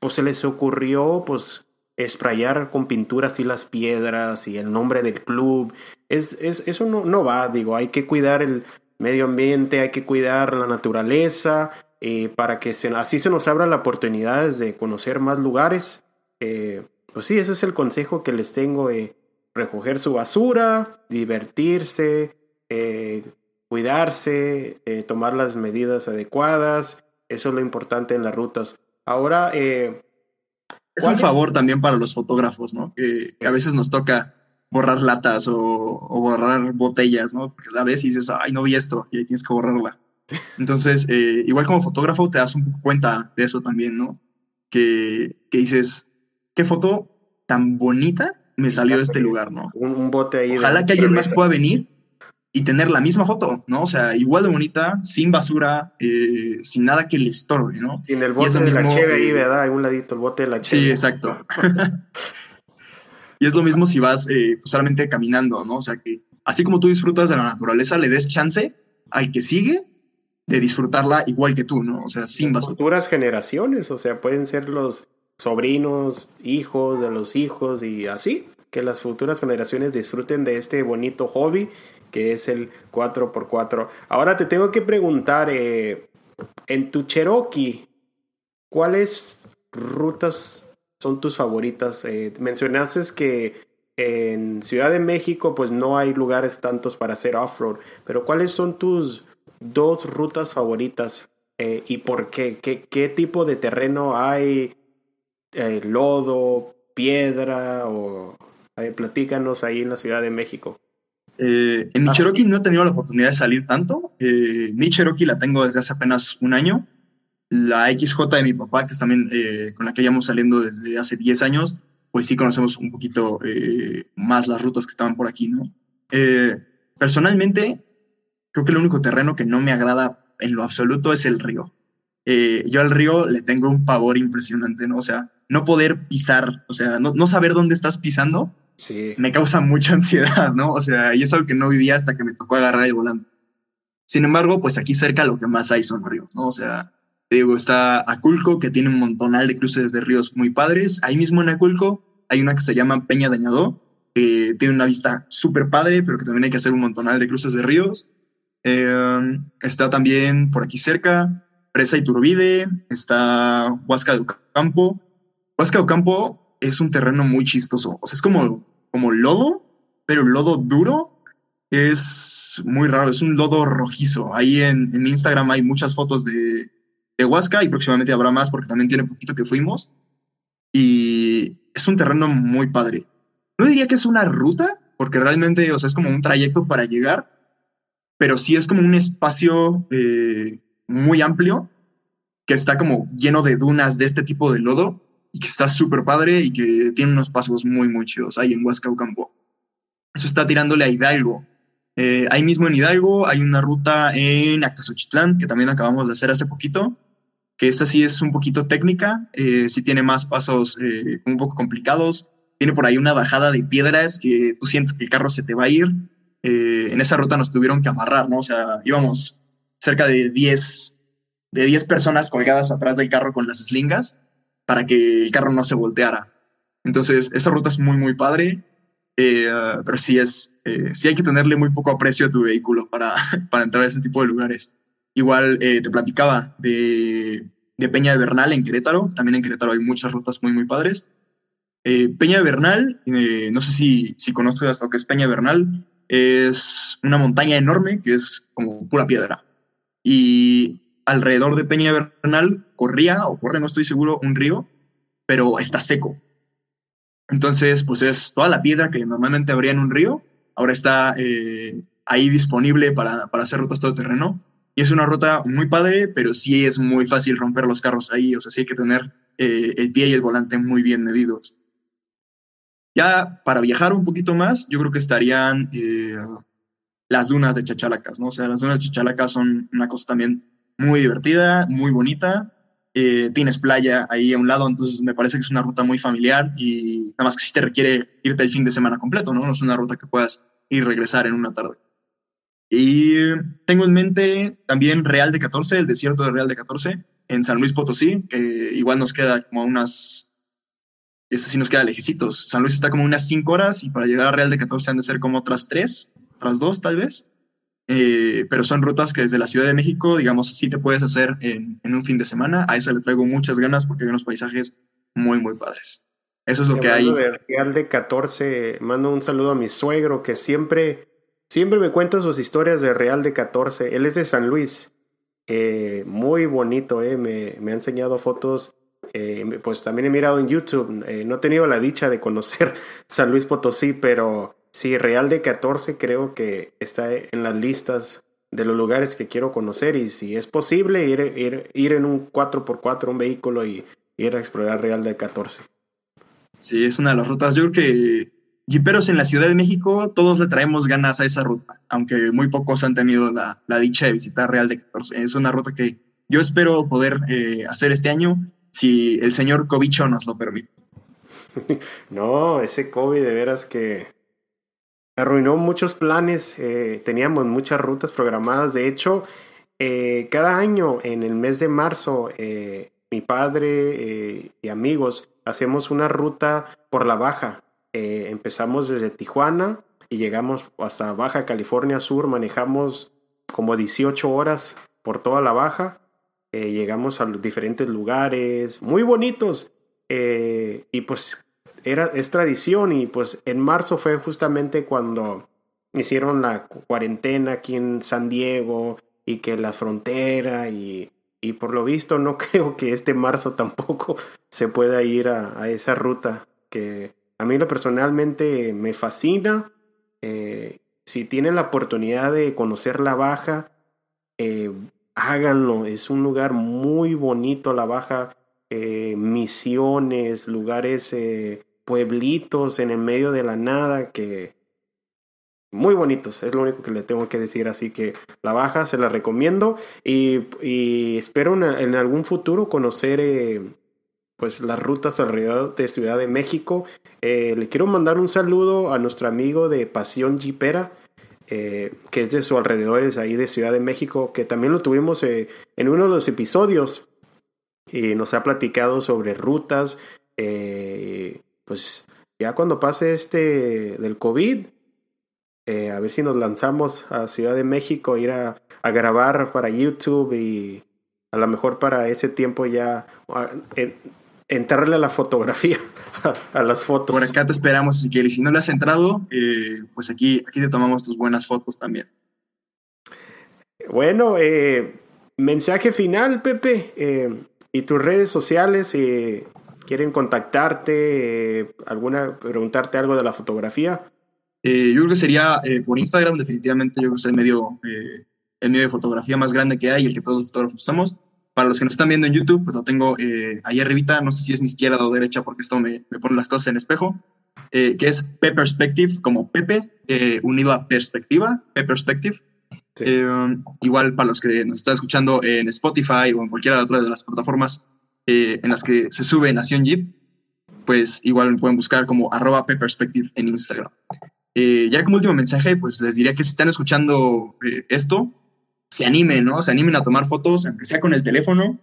pues se les ocurrió pues sprayar con pintura así las piedras y el nombre del club. Es, es, eso no, no va, digo, hay que cuidar el medio ambiente, hay que cuidar la naturaleza eh, para que se, así se nos abra la oportunidad de conocer más lugares. Eh, pues sí, ese es el consejo que les tengo. Eh, recoger su basura, divertirse, eh, cuidarse, eh, tomar las medidas adecuadas. Eso es lo importante en las rutas. Ahora...
Eh, es un favor también para los fotógrafos, ¿no? Que, a veces nos toca borrar latas o, borrar botellas, ¿no? Porque a veces dices, ay, no vi esto y ahí tienes que borrarla. Entonces, igual como fotógrafo te das un poco cuenta de eso también, ¿no? Que, que dices, ¿qué foto tan bonita me salió de este lugar, ¿no?
Un, bote ahí.
Ojalá que alguien más pueda venir y tener la misma foto, ¿no? O sea, igual de bonita, sin basura, eh, sin nada que le estorbe, ¿no?
Sin el bote de la cheve ahí, ¿verdad? un ladito, el bote de la cheve.
Sí, exacto. y es lo mismo si vas eh, pues, solamente caminando, ¿no? O sea, que así como tú disfrutas de la naturaleza, le des chance al que sigue de disfrutarla igual que tú, ¿no? O sea, sin basura.
Futuras generaciones, o sea, pueden ser los sobrinos, hijos de los hijos y así, que las futuras generaciones disfruten de este bonito hobby que es el 4x4. Ahora te tengo que preguntar, eh, en tu Cherokee, ¿cuáles rutas son tus favoritas? Eh, mencionaste que en Ciudad de México pues no hay lugares tantos para hacer off-road, pero ¿cuáles son tus dos rutas favoritas eh, y por qué? qué? ¿Qué tipo de terreno hay? ¿Lodo, piedra o platícanos ahí en la Ciudad de México.
Eh, en mi ah. Cherokee no he tenido la oportunidad de salir tanto. Eh, mi Cherokee la tengo desde hace apenas un año. La XJ de mi papá, que es también eh, con la que llevamos saliendo desde hace 10 años, pues sí conocemos un poquito más las rutas que estaban por aquí, ¿no? personalmente, creo que el único terreno que no me agrada en lo absoluto es el río. yo al río le tengo un pavor impresionante, ¿no? O sea, no poder pisar, o sea, no, no saber dónde estás pisando, me causa mucha *laughs* ansiedad, ¿no? O sea, y es algo que no vivía hasta que me tocó agarrar el volante. Sin embargo, pues aquí cerca lo que más hay son ríos, ¿no? O sea, te digo, está Aculco, que tiene un montonal de cruces de ríos muy padres. Ahí mismo en Aculco hay una que se llama Peña Dañadó, que tiene una vista súper padre, pero que también hay que hacer un montonal de cruces de ríos. Eh, está también por aquí cerca Presa Iturbide, está Huasca de Ocampo. Huasca de Ocampo es un terreno muy chistoso, o sea, es como como lodo, pero lodo duro. Es muy raro, es un lodo rojizo. Ahí en, en Instagram hay muchas fotos de, de Huasca y próximamente habrá más porque también tiene poquito que fuimos. Y es un terreno muy padre. No diría que es una ruta, porque realmente, o sea, es como un trayecto para llegar, pero sí es como un espacio eh, muy amplio que está como lleno de dunas de este tipo de lodo y que está súper padre y que tiene unos pasos muy, muy chidos ahí en Huascaucampo. Eso está tirándole a Hidalgo. Eh, ahí mismo en Hidalgo hay una ruta en Acasochitlán que también acabamos de hacer hace poquito, que esta sí es un poquito técnica, eh, sí tiene más pasos eh, un poco complicados. Tiene por ahí una bajada de piedras que tú sientes que el carro se te va a ir. en esa ruta nos tuvieron que amarrar, ¿no? O sea, íbamos cerca de 10, de 10 personas colgadas atrás del carro con las slingas para que el carro no se volteara. Entonces, esa ruta es muy, muy padre, eh, pero sí, es, eh, sí hay que tenerle muy poco aprecio a tu vehículo para, *laughs* para entrar a ese tipo de lugares. Igual eh, te platicaba de, de, Peña de Bernal en Querétaro, también en Querétaro hay muchas rutas muy, muy padres. Peña de Bernal, no sé si, si conoces lo que es Peña de Bernal, es una montaña enorme que es como pura piedra. Y alrededor de Peña Bernal corría o corre, no estoy seguro, un río, pero está seco. Entonces, pues es toda la piedra que normalmente habría en un río, ahora está eh, ahí disponible para, para hacer rutas todo terreno. Y es una ruta muy padre, pero sí es muy fácil romper los carros ahí, o sea, sí hay que tener eh, el pie y el volante muy bien medidos. Ya para viajar un poquito más, yo creo que estarían eh, las dunas de Chachalacas, ¿no? O sea, las dunas de Chachalacas son una cosa también muy divertida, muy bonita. Eh, tienes playa ahí a un lado, entonces me parece que es una ruta muy familiar y nada más que si te requiere irte el fin de semana completo, ¿no? No es una ruta que puedas ir regresar en una tarde. Y tengo en mente también Real de 14, el desierto de Real de 14, en San Luis Potosí, que igual nos queda como unas, este sí nos queda lejecitos. San Luis está como unas 5 horas y para llegar a Real de 14 han de ser como otras 3, otras 2 tal vez. Eh, pero son rutas que desde la Ciudad de México, digamos, sí te puedes hacer en, un fin de semana. A eso le traigo muchas ganas porque hay unos paisajes muy, muy padres. Eso es lo que hay.
Real de 14, mando un saludo a mi suegro que siempre, siempre me cuenta sus historias de Real de 14. Él es de San Luis. Eh, muy bonito, eh. me, me ha enseñado fotos eh, pues también he mirado en YouTube, no he tenido la dicha de conocer *laughs* San Luis Potosí, pero sí, Real de 14 creo que está en las listas de los lugares que quiero conocer y si es posible ir, ir, ir en un 4x4, un vehículo y ir a explorar Real de 14.
Sí, es una de las rutas. Yo creo que jiperos en la Ciudad de México, todos le traemos ganas a esa ruta, aunque muy pocos han tenido la, la dicha de visitar Real de 14. Es una ruta que yo espero poder eh, hacer este año si el señor Covicho nos lo permite. *laughs*
no, ese COVID de veras que arruinó muchos planes. Eh, teníamos muchas rutas programadas. De hecho, eh, cada año en el mes de marzo, eh, mi padre y amigos hacemos una ruta por la baja. empezamos desde Tijuana y llegamos hasta Baja California Sur. Manejamos como 18 horas por toda la baja llegamos a los diferentes lugares muy bonitos y pues era, es tradición y pues en marzo fue justamente cuando hicieron la cuarentena aquí en San Diego y que la frontera y, y por lo visto no *laughs* creo que este marzo tampoco se pueda ir a, esa ruta que a mí lo personalmente me fascina. Eh, si tienen la oportunidad de conocer la baja, eh, háganlo. Es un lugar muy bonito, la baja. Eh, misiones, lugares, pueblitos en el medio de la nada que muy bonitos, es lo único que le tengo que decir, así que la baja se la recomiendo y, espero en algún futuro conocer eh, pues las rutas alrededor de Ciudad de México. le quiero mandar un saludo a nuestro amigo de Pasión Jipera, eh, que es de sus alrededores ahí de Ciudad de México, que también lo tuvimos eh, en uno de los episodios y nos ha platicado sobre rutas. Eh, pues ya cuando pase este del COVID, a ver si nos lanzamos a Ciudad de México, ir a, a grabar para YouTube y a lo mejor para ese tiempo ya entrarle a la fotografía, *laughs* a, las fotos.
Por acá te esperamos, si quieres. Si no le has entrado, eh, pues aquí, aquí te tomamos tus buenas fotos también.
Bueno, eh, mensaje final, Pepe. Eh, y tus redes sociales, quieren contactarte, alguna, preguntarte algo de la fotografía.
yo creo que sería por Instagram, definitivamente. Yo creo que es el medio, el medio de fotografía más grande que hay, el que todos los fotógrafos usamos. Para los que nos están viendo en YouTube, pues lo tengo eh, ahí arribita, no sé si es mi izquierda o derecha porque esto me, me pone las cosas en espejo, eh, que es P Perspective, como Pepe, eh, unido a perspectiva, P Perspective. igual para los que nos están escuchando en Spotify o en cualquiera de otras de las plataformas en las que se sube Nación Jeep, pues igual pueden buscar como arroba Perspective en Instagram. ya como último mensaje, pues les diría que si están escuchando esto, se animen, ¿no? Se animen a tomar fotos, aunque sea con el teléfono,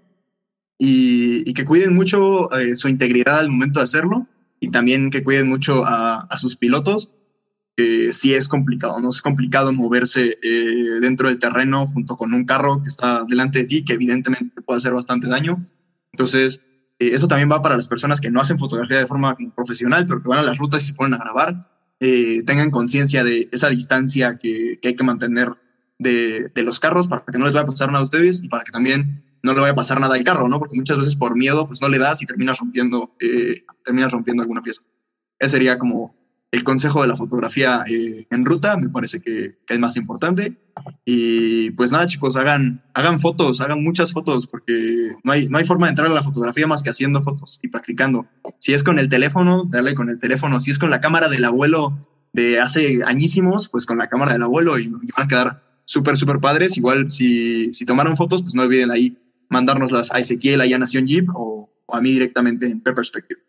y, que cuiden mucho eh, su integridad al momento de hacerlo, y también que cuiden mucho a, sus pilotos, que sí es complicado, ¿no? Es complicado moverse eh, dentro del terreno junto con un carro que está delante de ti, que evidentemente puede hacer bastante daño. Entonces, eh, eso también va para las personas que no hacen fotografía de forma profesional, pero que van a las rutas y se ponen a grabar, tengan conciencia de esa distancia que, que hay que mantener de, los carros para que no les vaya a pasar nada a ustedes y para que también no le vaya a pasar nada al carro, ¿no? Porque muchas veces por miedo, pues no le das y terminas rompiendo, eh, terminas rompiendo alguna pieza. Ese sería como el consejo de la fotografía eh, en ruta, me parece que, es más importante. Y pues nada, chicos, hagan, hagan fotos, hagan muchas fotos, porque no hay, no hay forma de entrar a la fotografía más que haciendo fotos y practicando. Si es con el teléfono, dale con el teléfono. Si es con la cámara del abuelo de hace añísimos, pues con la cámara del abuelo y, y van a quedar súper, súper padres. Igual si, si tomaron fotos, pues no olviden ahí mandárnoslas a Ezequiel, a Nación Jeep o, a mí directamente en Perspective.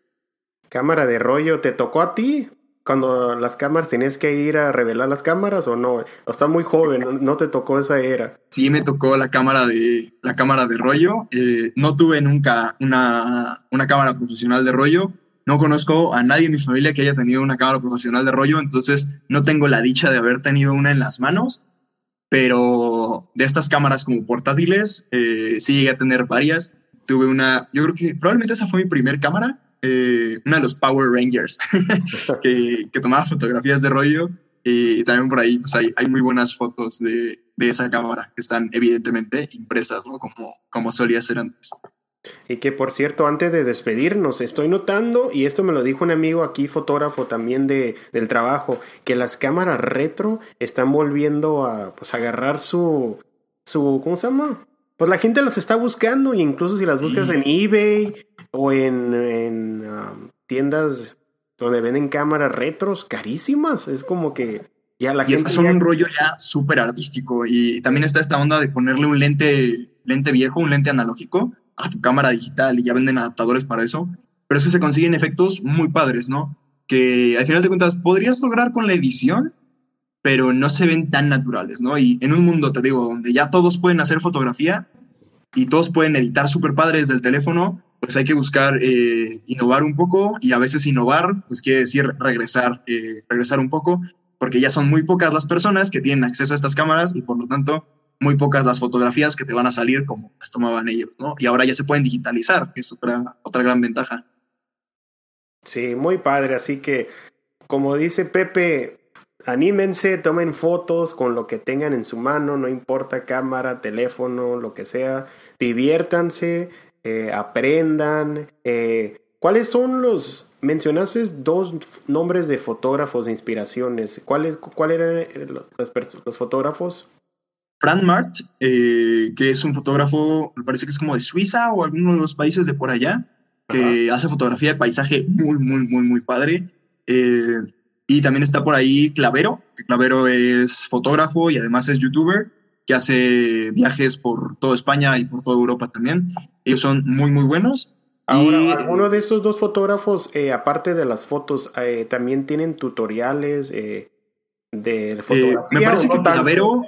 Cámara de rollo, ¿te tocó a ti? Cuando las cámaras tenías que ir a revelar las cámaras o no? O está muy joven, no, te tocó esa era.
Sí, me tocó la cámara de, la cámara de rollo. Eh, no tuve nunca una, una cámara profesional de rollo. No conozco a nadie en mi familia que haya tenido una cámara profesional de rollo, entonces no tengo la dicha de haber tenido una en las manos pero de estas cámaras como portátiles, eh, sí llegué a tener varias. Tuve una, yo creo que probablemente esa fue mi primer cámara, eh, una de los Power Rangers *laughs* que, que, tomaba fotografías de rollo y también por ahí pues hay, hay muy buenas fotos de, de, esa cámara que están evidentemente impresas, ¿no? Como, como solía ser antes.
Y que por cierto, antes de despedirnos, estoy notando, y esto me lo dijo un amigo aquí, fotógrafo también de, del trabajo, que las cámaras retro están volviendo a pues, agarrar su, su, ¿cómo se llama? Pues la gente las está buscando, y incluso si las buscas en eBay o en, en um, tiendas donde venden cámaras retros carísimas, es como que ya la
y gente... son un rollo ya súper artístico, y también está esta onda de ponerle un lente, lente viejo, un lente analógico, a tu cámara digital y ya venden adaptadores para eso, pero eso se consiguen efectos muy padres, ¿no? Que al final de cuentas podrías lograr con la edición, pero no se ven tan naturales, ¿no? Y en un mundo, te digo, donde ya todos pueden hacer fotografía y todos pueden editar súper padres desde el teléfono, pues hay que buscar eh, innovar un poco y a veces innovar, pues quiere decir regresar, eh, regresar un poco, porque ya son muy pocas las personas que tienen acceso a estas cámaras y por lo tanto muy pocas las fotografías que te van a salir como las tomaban ellos, ¿no? Y ahora ya se pueden digitalizar, que es otra, otra gran ventaja.
Sí, muy padre, así que como dice Pepe, anímense, tomen fotos con lo que tengan en su mano, no importa cámara, teléfono, lo que sea, diviértanse, eh, aprendan. Eh, ¿Cuáles son los, mencionaste dos nombres de fotógrafos de inspiraciones, ¿cuáles cuál eran los, los fotógrafos?
Fran Mart, eh, que es un fotógrafo, me parece que es como de Suiza o alguno de los países de por allá, que hace fotografía de paisaje muy, muy, muy, muy padre. Eh, y también está por ahí Clavero, que Clavero es fotógrafo y además es youtuber, que hace viajes por toda España y por toda Europa también. Ellos son muy, muy buenos.
Ahora, y, ¿alguno de estos dos fotógrafos, eh, aparte de las fotos, también tienen tutoriales de fotografía?
me parece que Clavero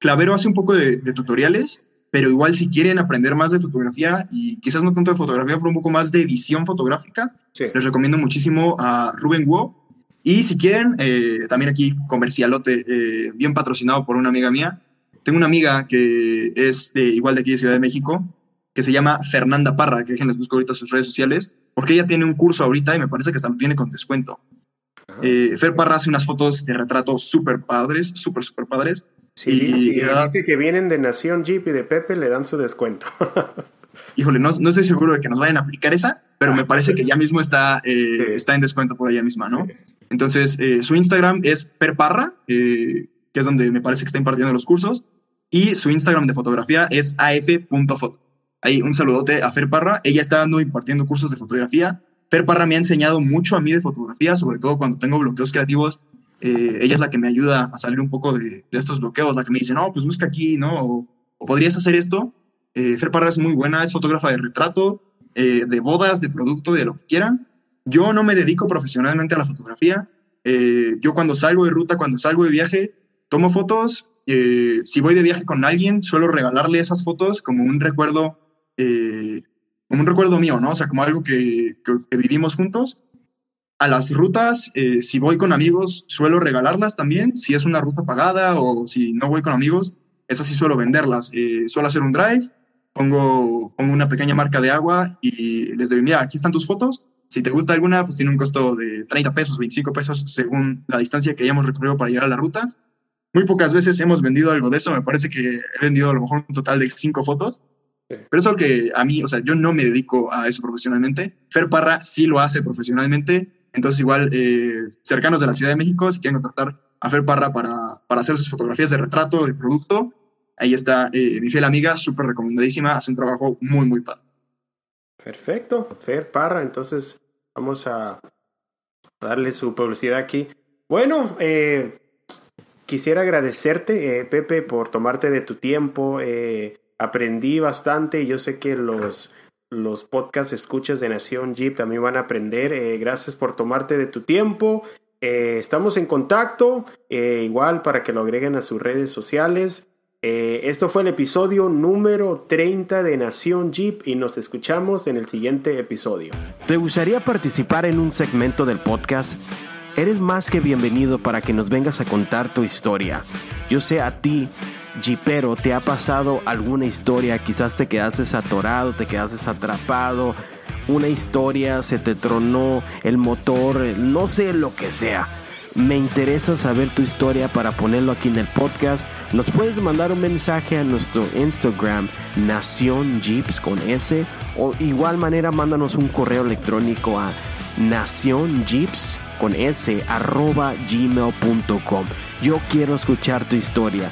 Clavero hace un poco de, tutoriales, pero igual si quieren aprender más de fotografía y quizás no tanto de fotografía, pero un poco más de edición fotográfica, les recomiendo muchísimo a Rubén Wu. Y si quieren, eh, también aquí comercialote, eh, bien patrocinado por una amiga mía. Tengo una amiga que es de, igual de aquí de Ciudad de México, que se llama Fernanda Parra, que déjenles busco ahorita sus redes sociales, porque ella tiene un curso ahorita y me parece que hasta lo tiene con descuento. Eh, Fer Parra hace unas fotos de retrato súper padres, súper, súper padres.
Sí, y, y que vienen de Nación Jeep y de Pepe le dan su descuento. *laughs*
Híjole, no, no, estoy seguro de que nos vayan a aplicar esa, pero me parece que ya mismo está, eh, está en descuento por ella misma, ¿no? Entonces, eh, su Instagram es perparra, eh, que es donde me parece que está impartiendo los cursos, y su Instagram de fotografía es af.foto. Ahí un saludote a Fer Parra. Ella está dando impartiendo cursos de fotografía. Fer Parra me ha enseñado mucho a mí de fotografía, sobre todo cuando tengo bloqueos creativos eh, ella es la que me ayuda a salir un poco de, estos bloqueos, la que me dice, no, pues busca aquí, ¿no? O, podrías hacer esto. Eh, Fer Parra es muy buena, es fotógrafa de retrato, eh, de bodas, de producto, de lo que quieran. Yo no me dedico profesionalmente a la fotografía. Eh, yo cuando salgo de ruta, cuando salgo de viaje, tomo fotos. si voy de viaje con alguien, suelo regalarle esas fotos como un recuerdo, como un recuerdo mío, ¿no? O sea, como algo que, que vivimos juntos a las rutas, eh, si voy con amigos, suelo regalarlas también, si es una ruta pagada o si no voy con amigos, esas sí suelo venderlas. Eh, suelo hacer un drive, pongo, pongo una pequeña marca de agua y les digo, mira, aquí están tus fotos. Si te gusta alguna, pues tiene un costo de 30 pesos, 25 pesos según la distancia que hayamos recorrido para llegar a la ruta. Muy pocas veces hemos vendido algo de eso, me parece que he vendido a lo mejor un total de 5 fotos. Pero eso que a mí, o sea, yo no me dedico a eso profesionalmente. Fer Parra sí lo hace profesionalmente entonces, igual, eh, cercanos de la Ciudad de México, si quieren contactar a Fer Parra para, para hacer sus fotografías de retrato, de producto, ahí está eh, mi fiel amiga, súper recomendadísima, hace un trabajo muy, muy padre.
Perfecto, Fer Parra, entonces vamos a darle su publicidad aquí. Bueno, eh, quisiera agradecerte, Pepe, por tomarte de tu tiempo. aprendí bastante y yo sé que los los escuchas de Nación Jeep también van a aprender. Eh, gracias por tomarte de tu tiempo. Eh, estamos en contacto, eh, igual para que lo agreguen a sus redes sociales. esto fue el episodio número 30 de Nación Jeep y nos escuchamos en el siguiente episodio. ¿Te gustaría participar en un segmento del podcast? Eres más que bienvenido para que nos vengas a contar tu historia. Yo sé a ti Jeepero, ¿te ha pasado alguna historia? Quizás te quedaste atorado, te quedaste atrapado, una historia, se te tronó el motor, no sé lo que sea. Me interesa saber tu historia para ponerlo aquí en el podcast. Nos puedes mandar un mensaje a nuestro Instagram, Nación Jeeps con S. O igual manera, mándanos un correo electrónico a Nación Jeeps con S arroba gmail.com. Yo quiero escuchar tu historia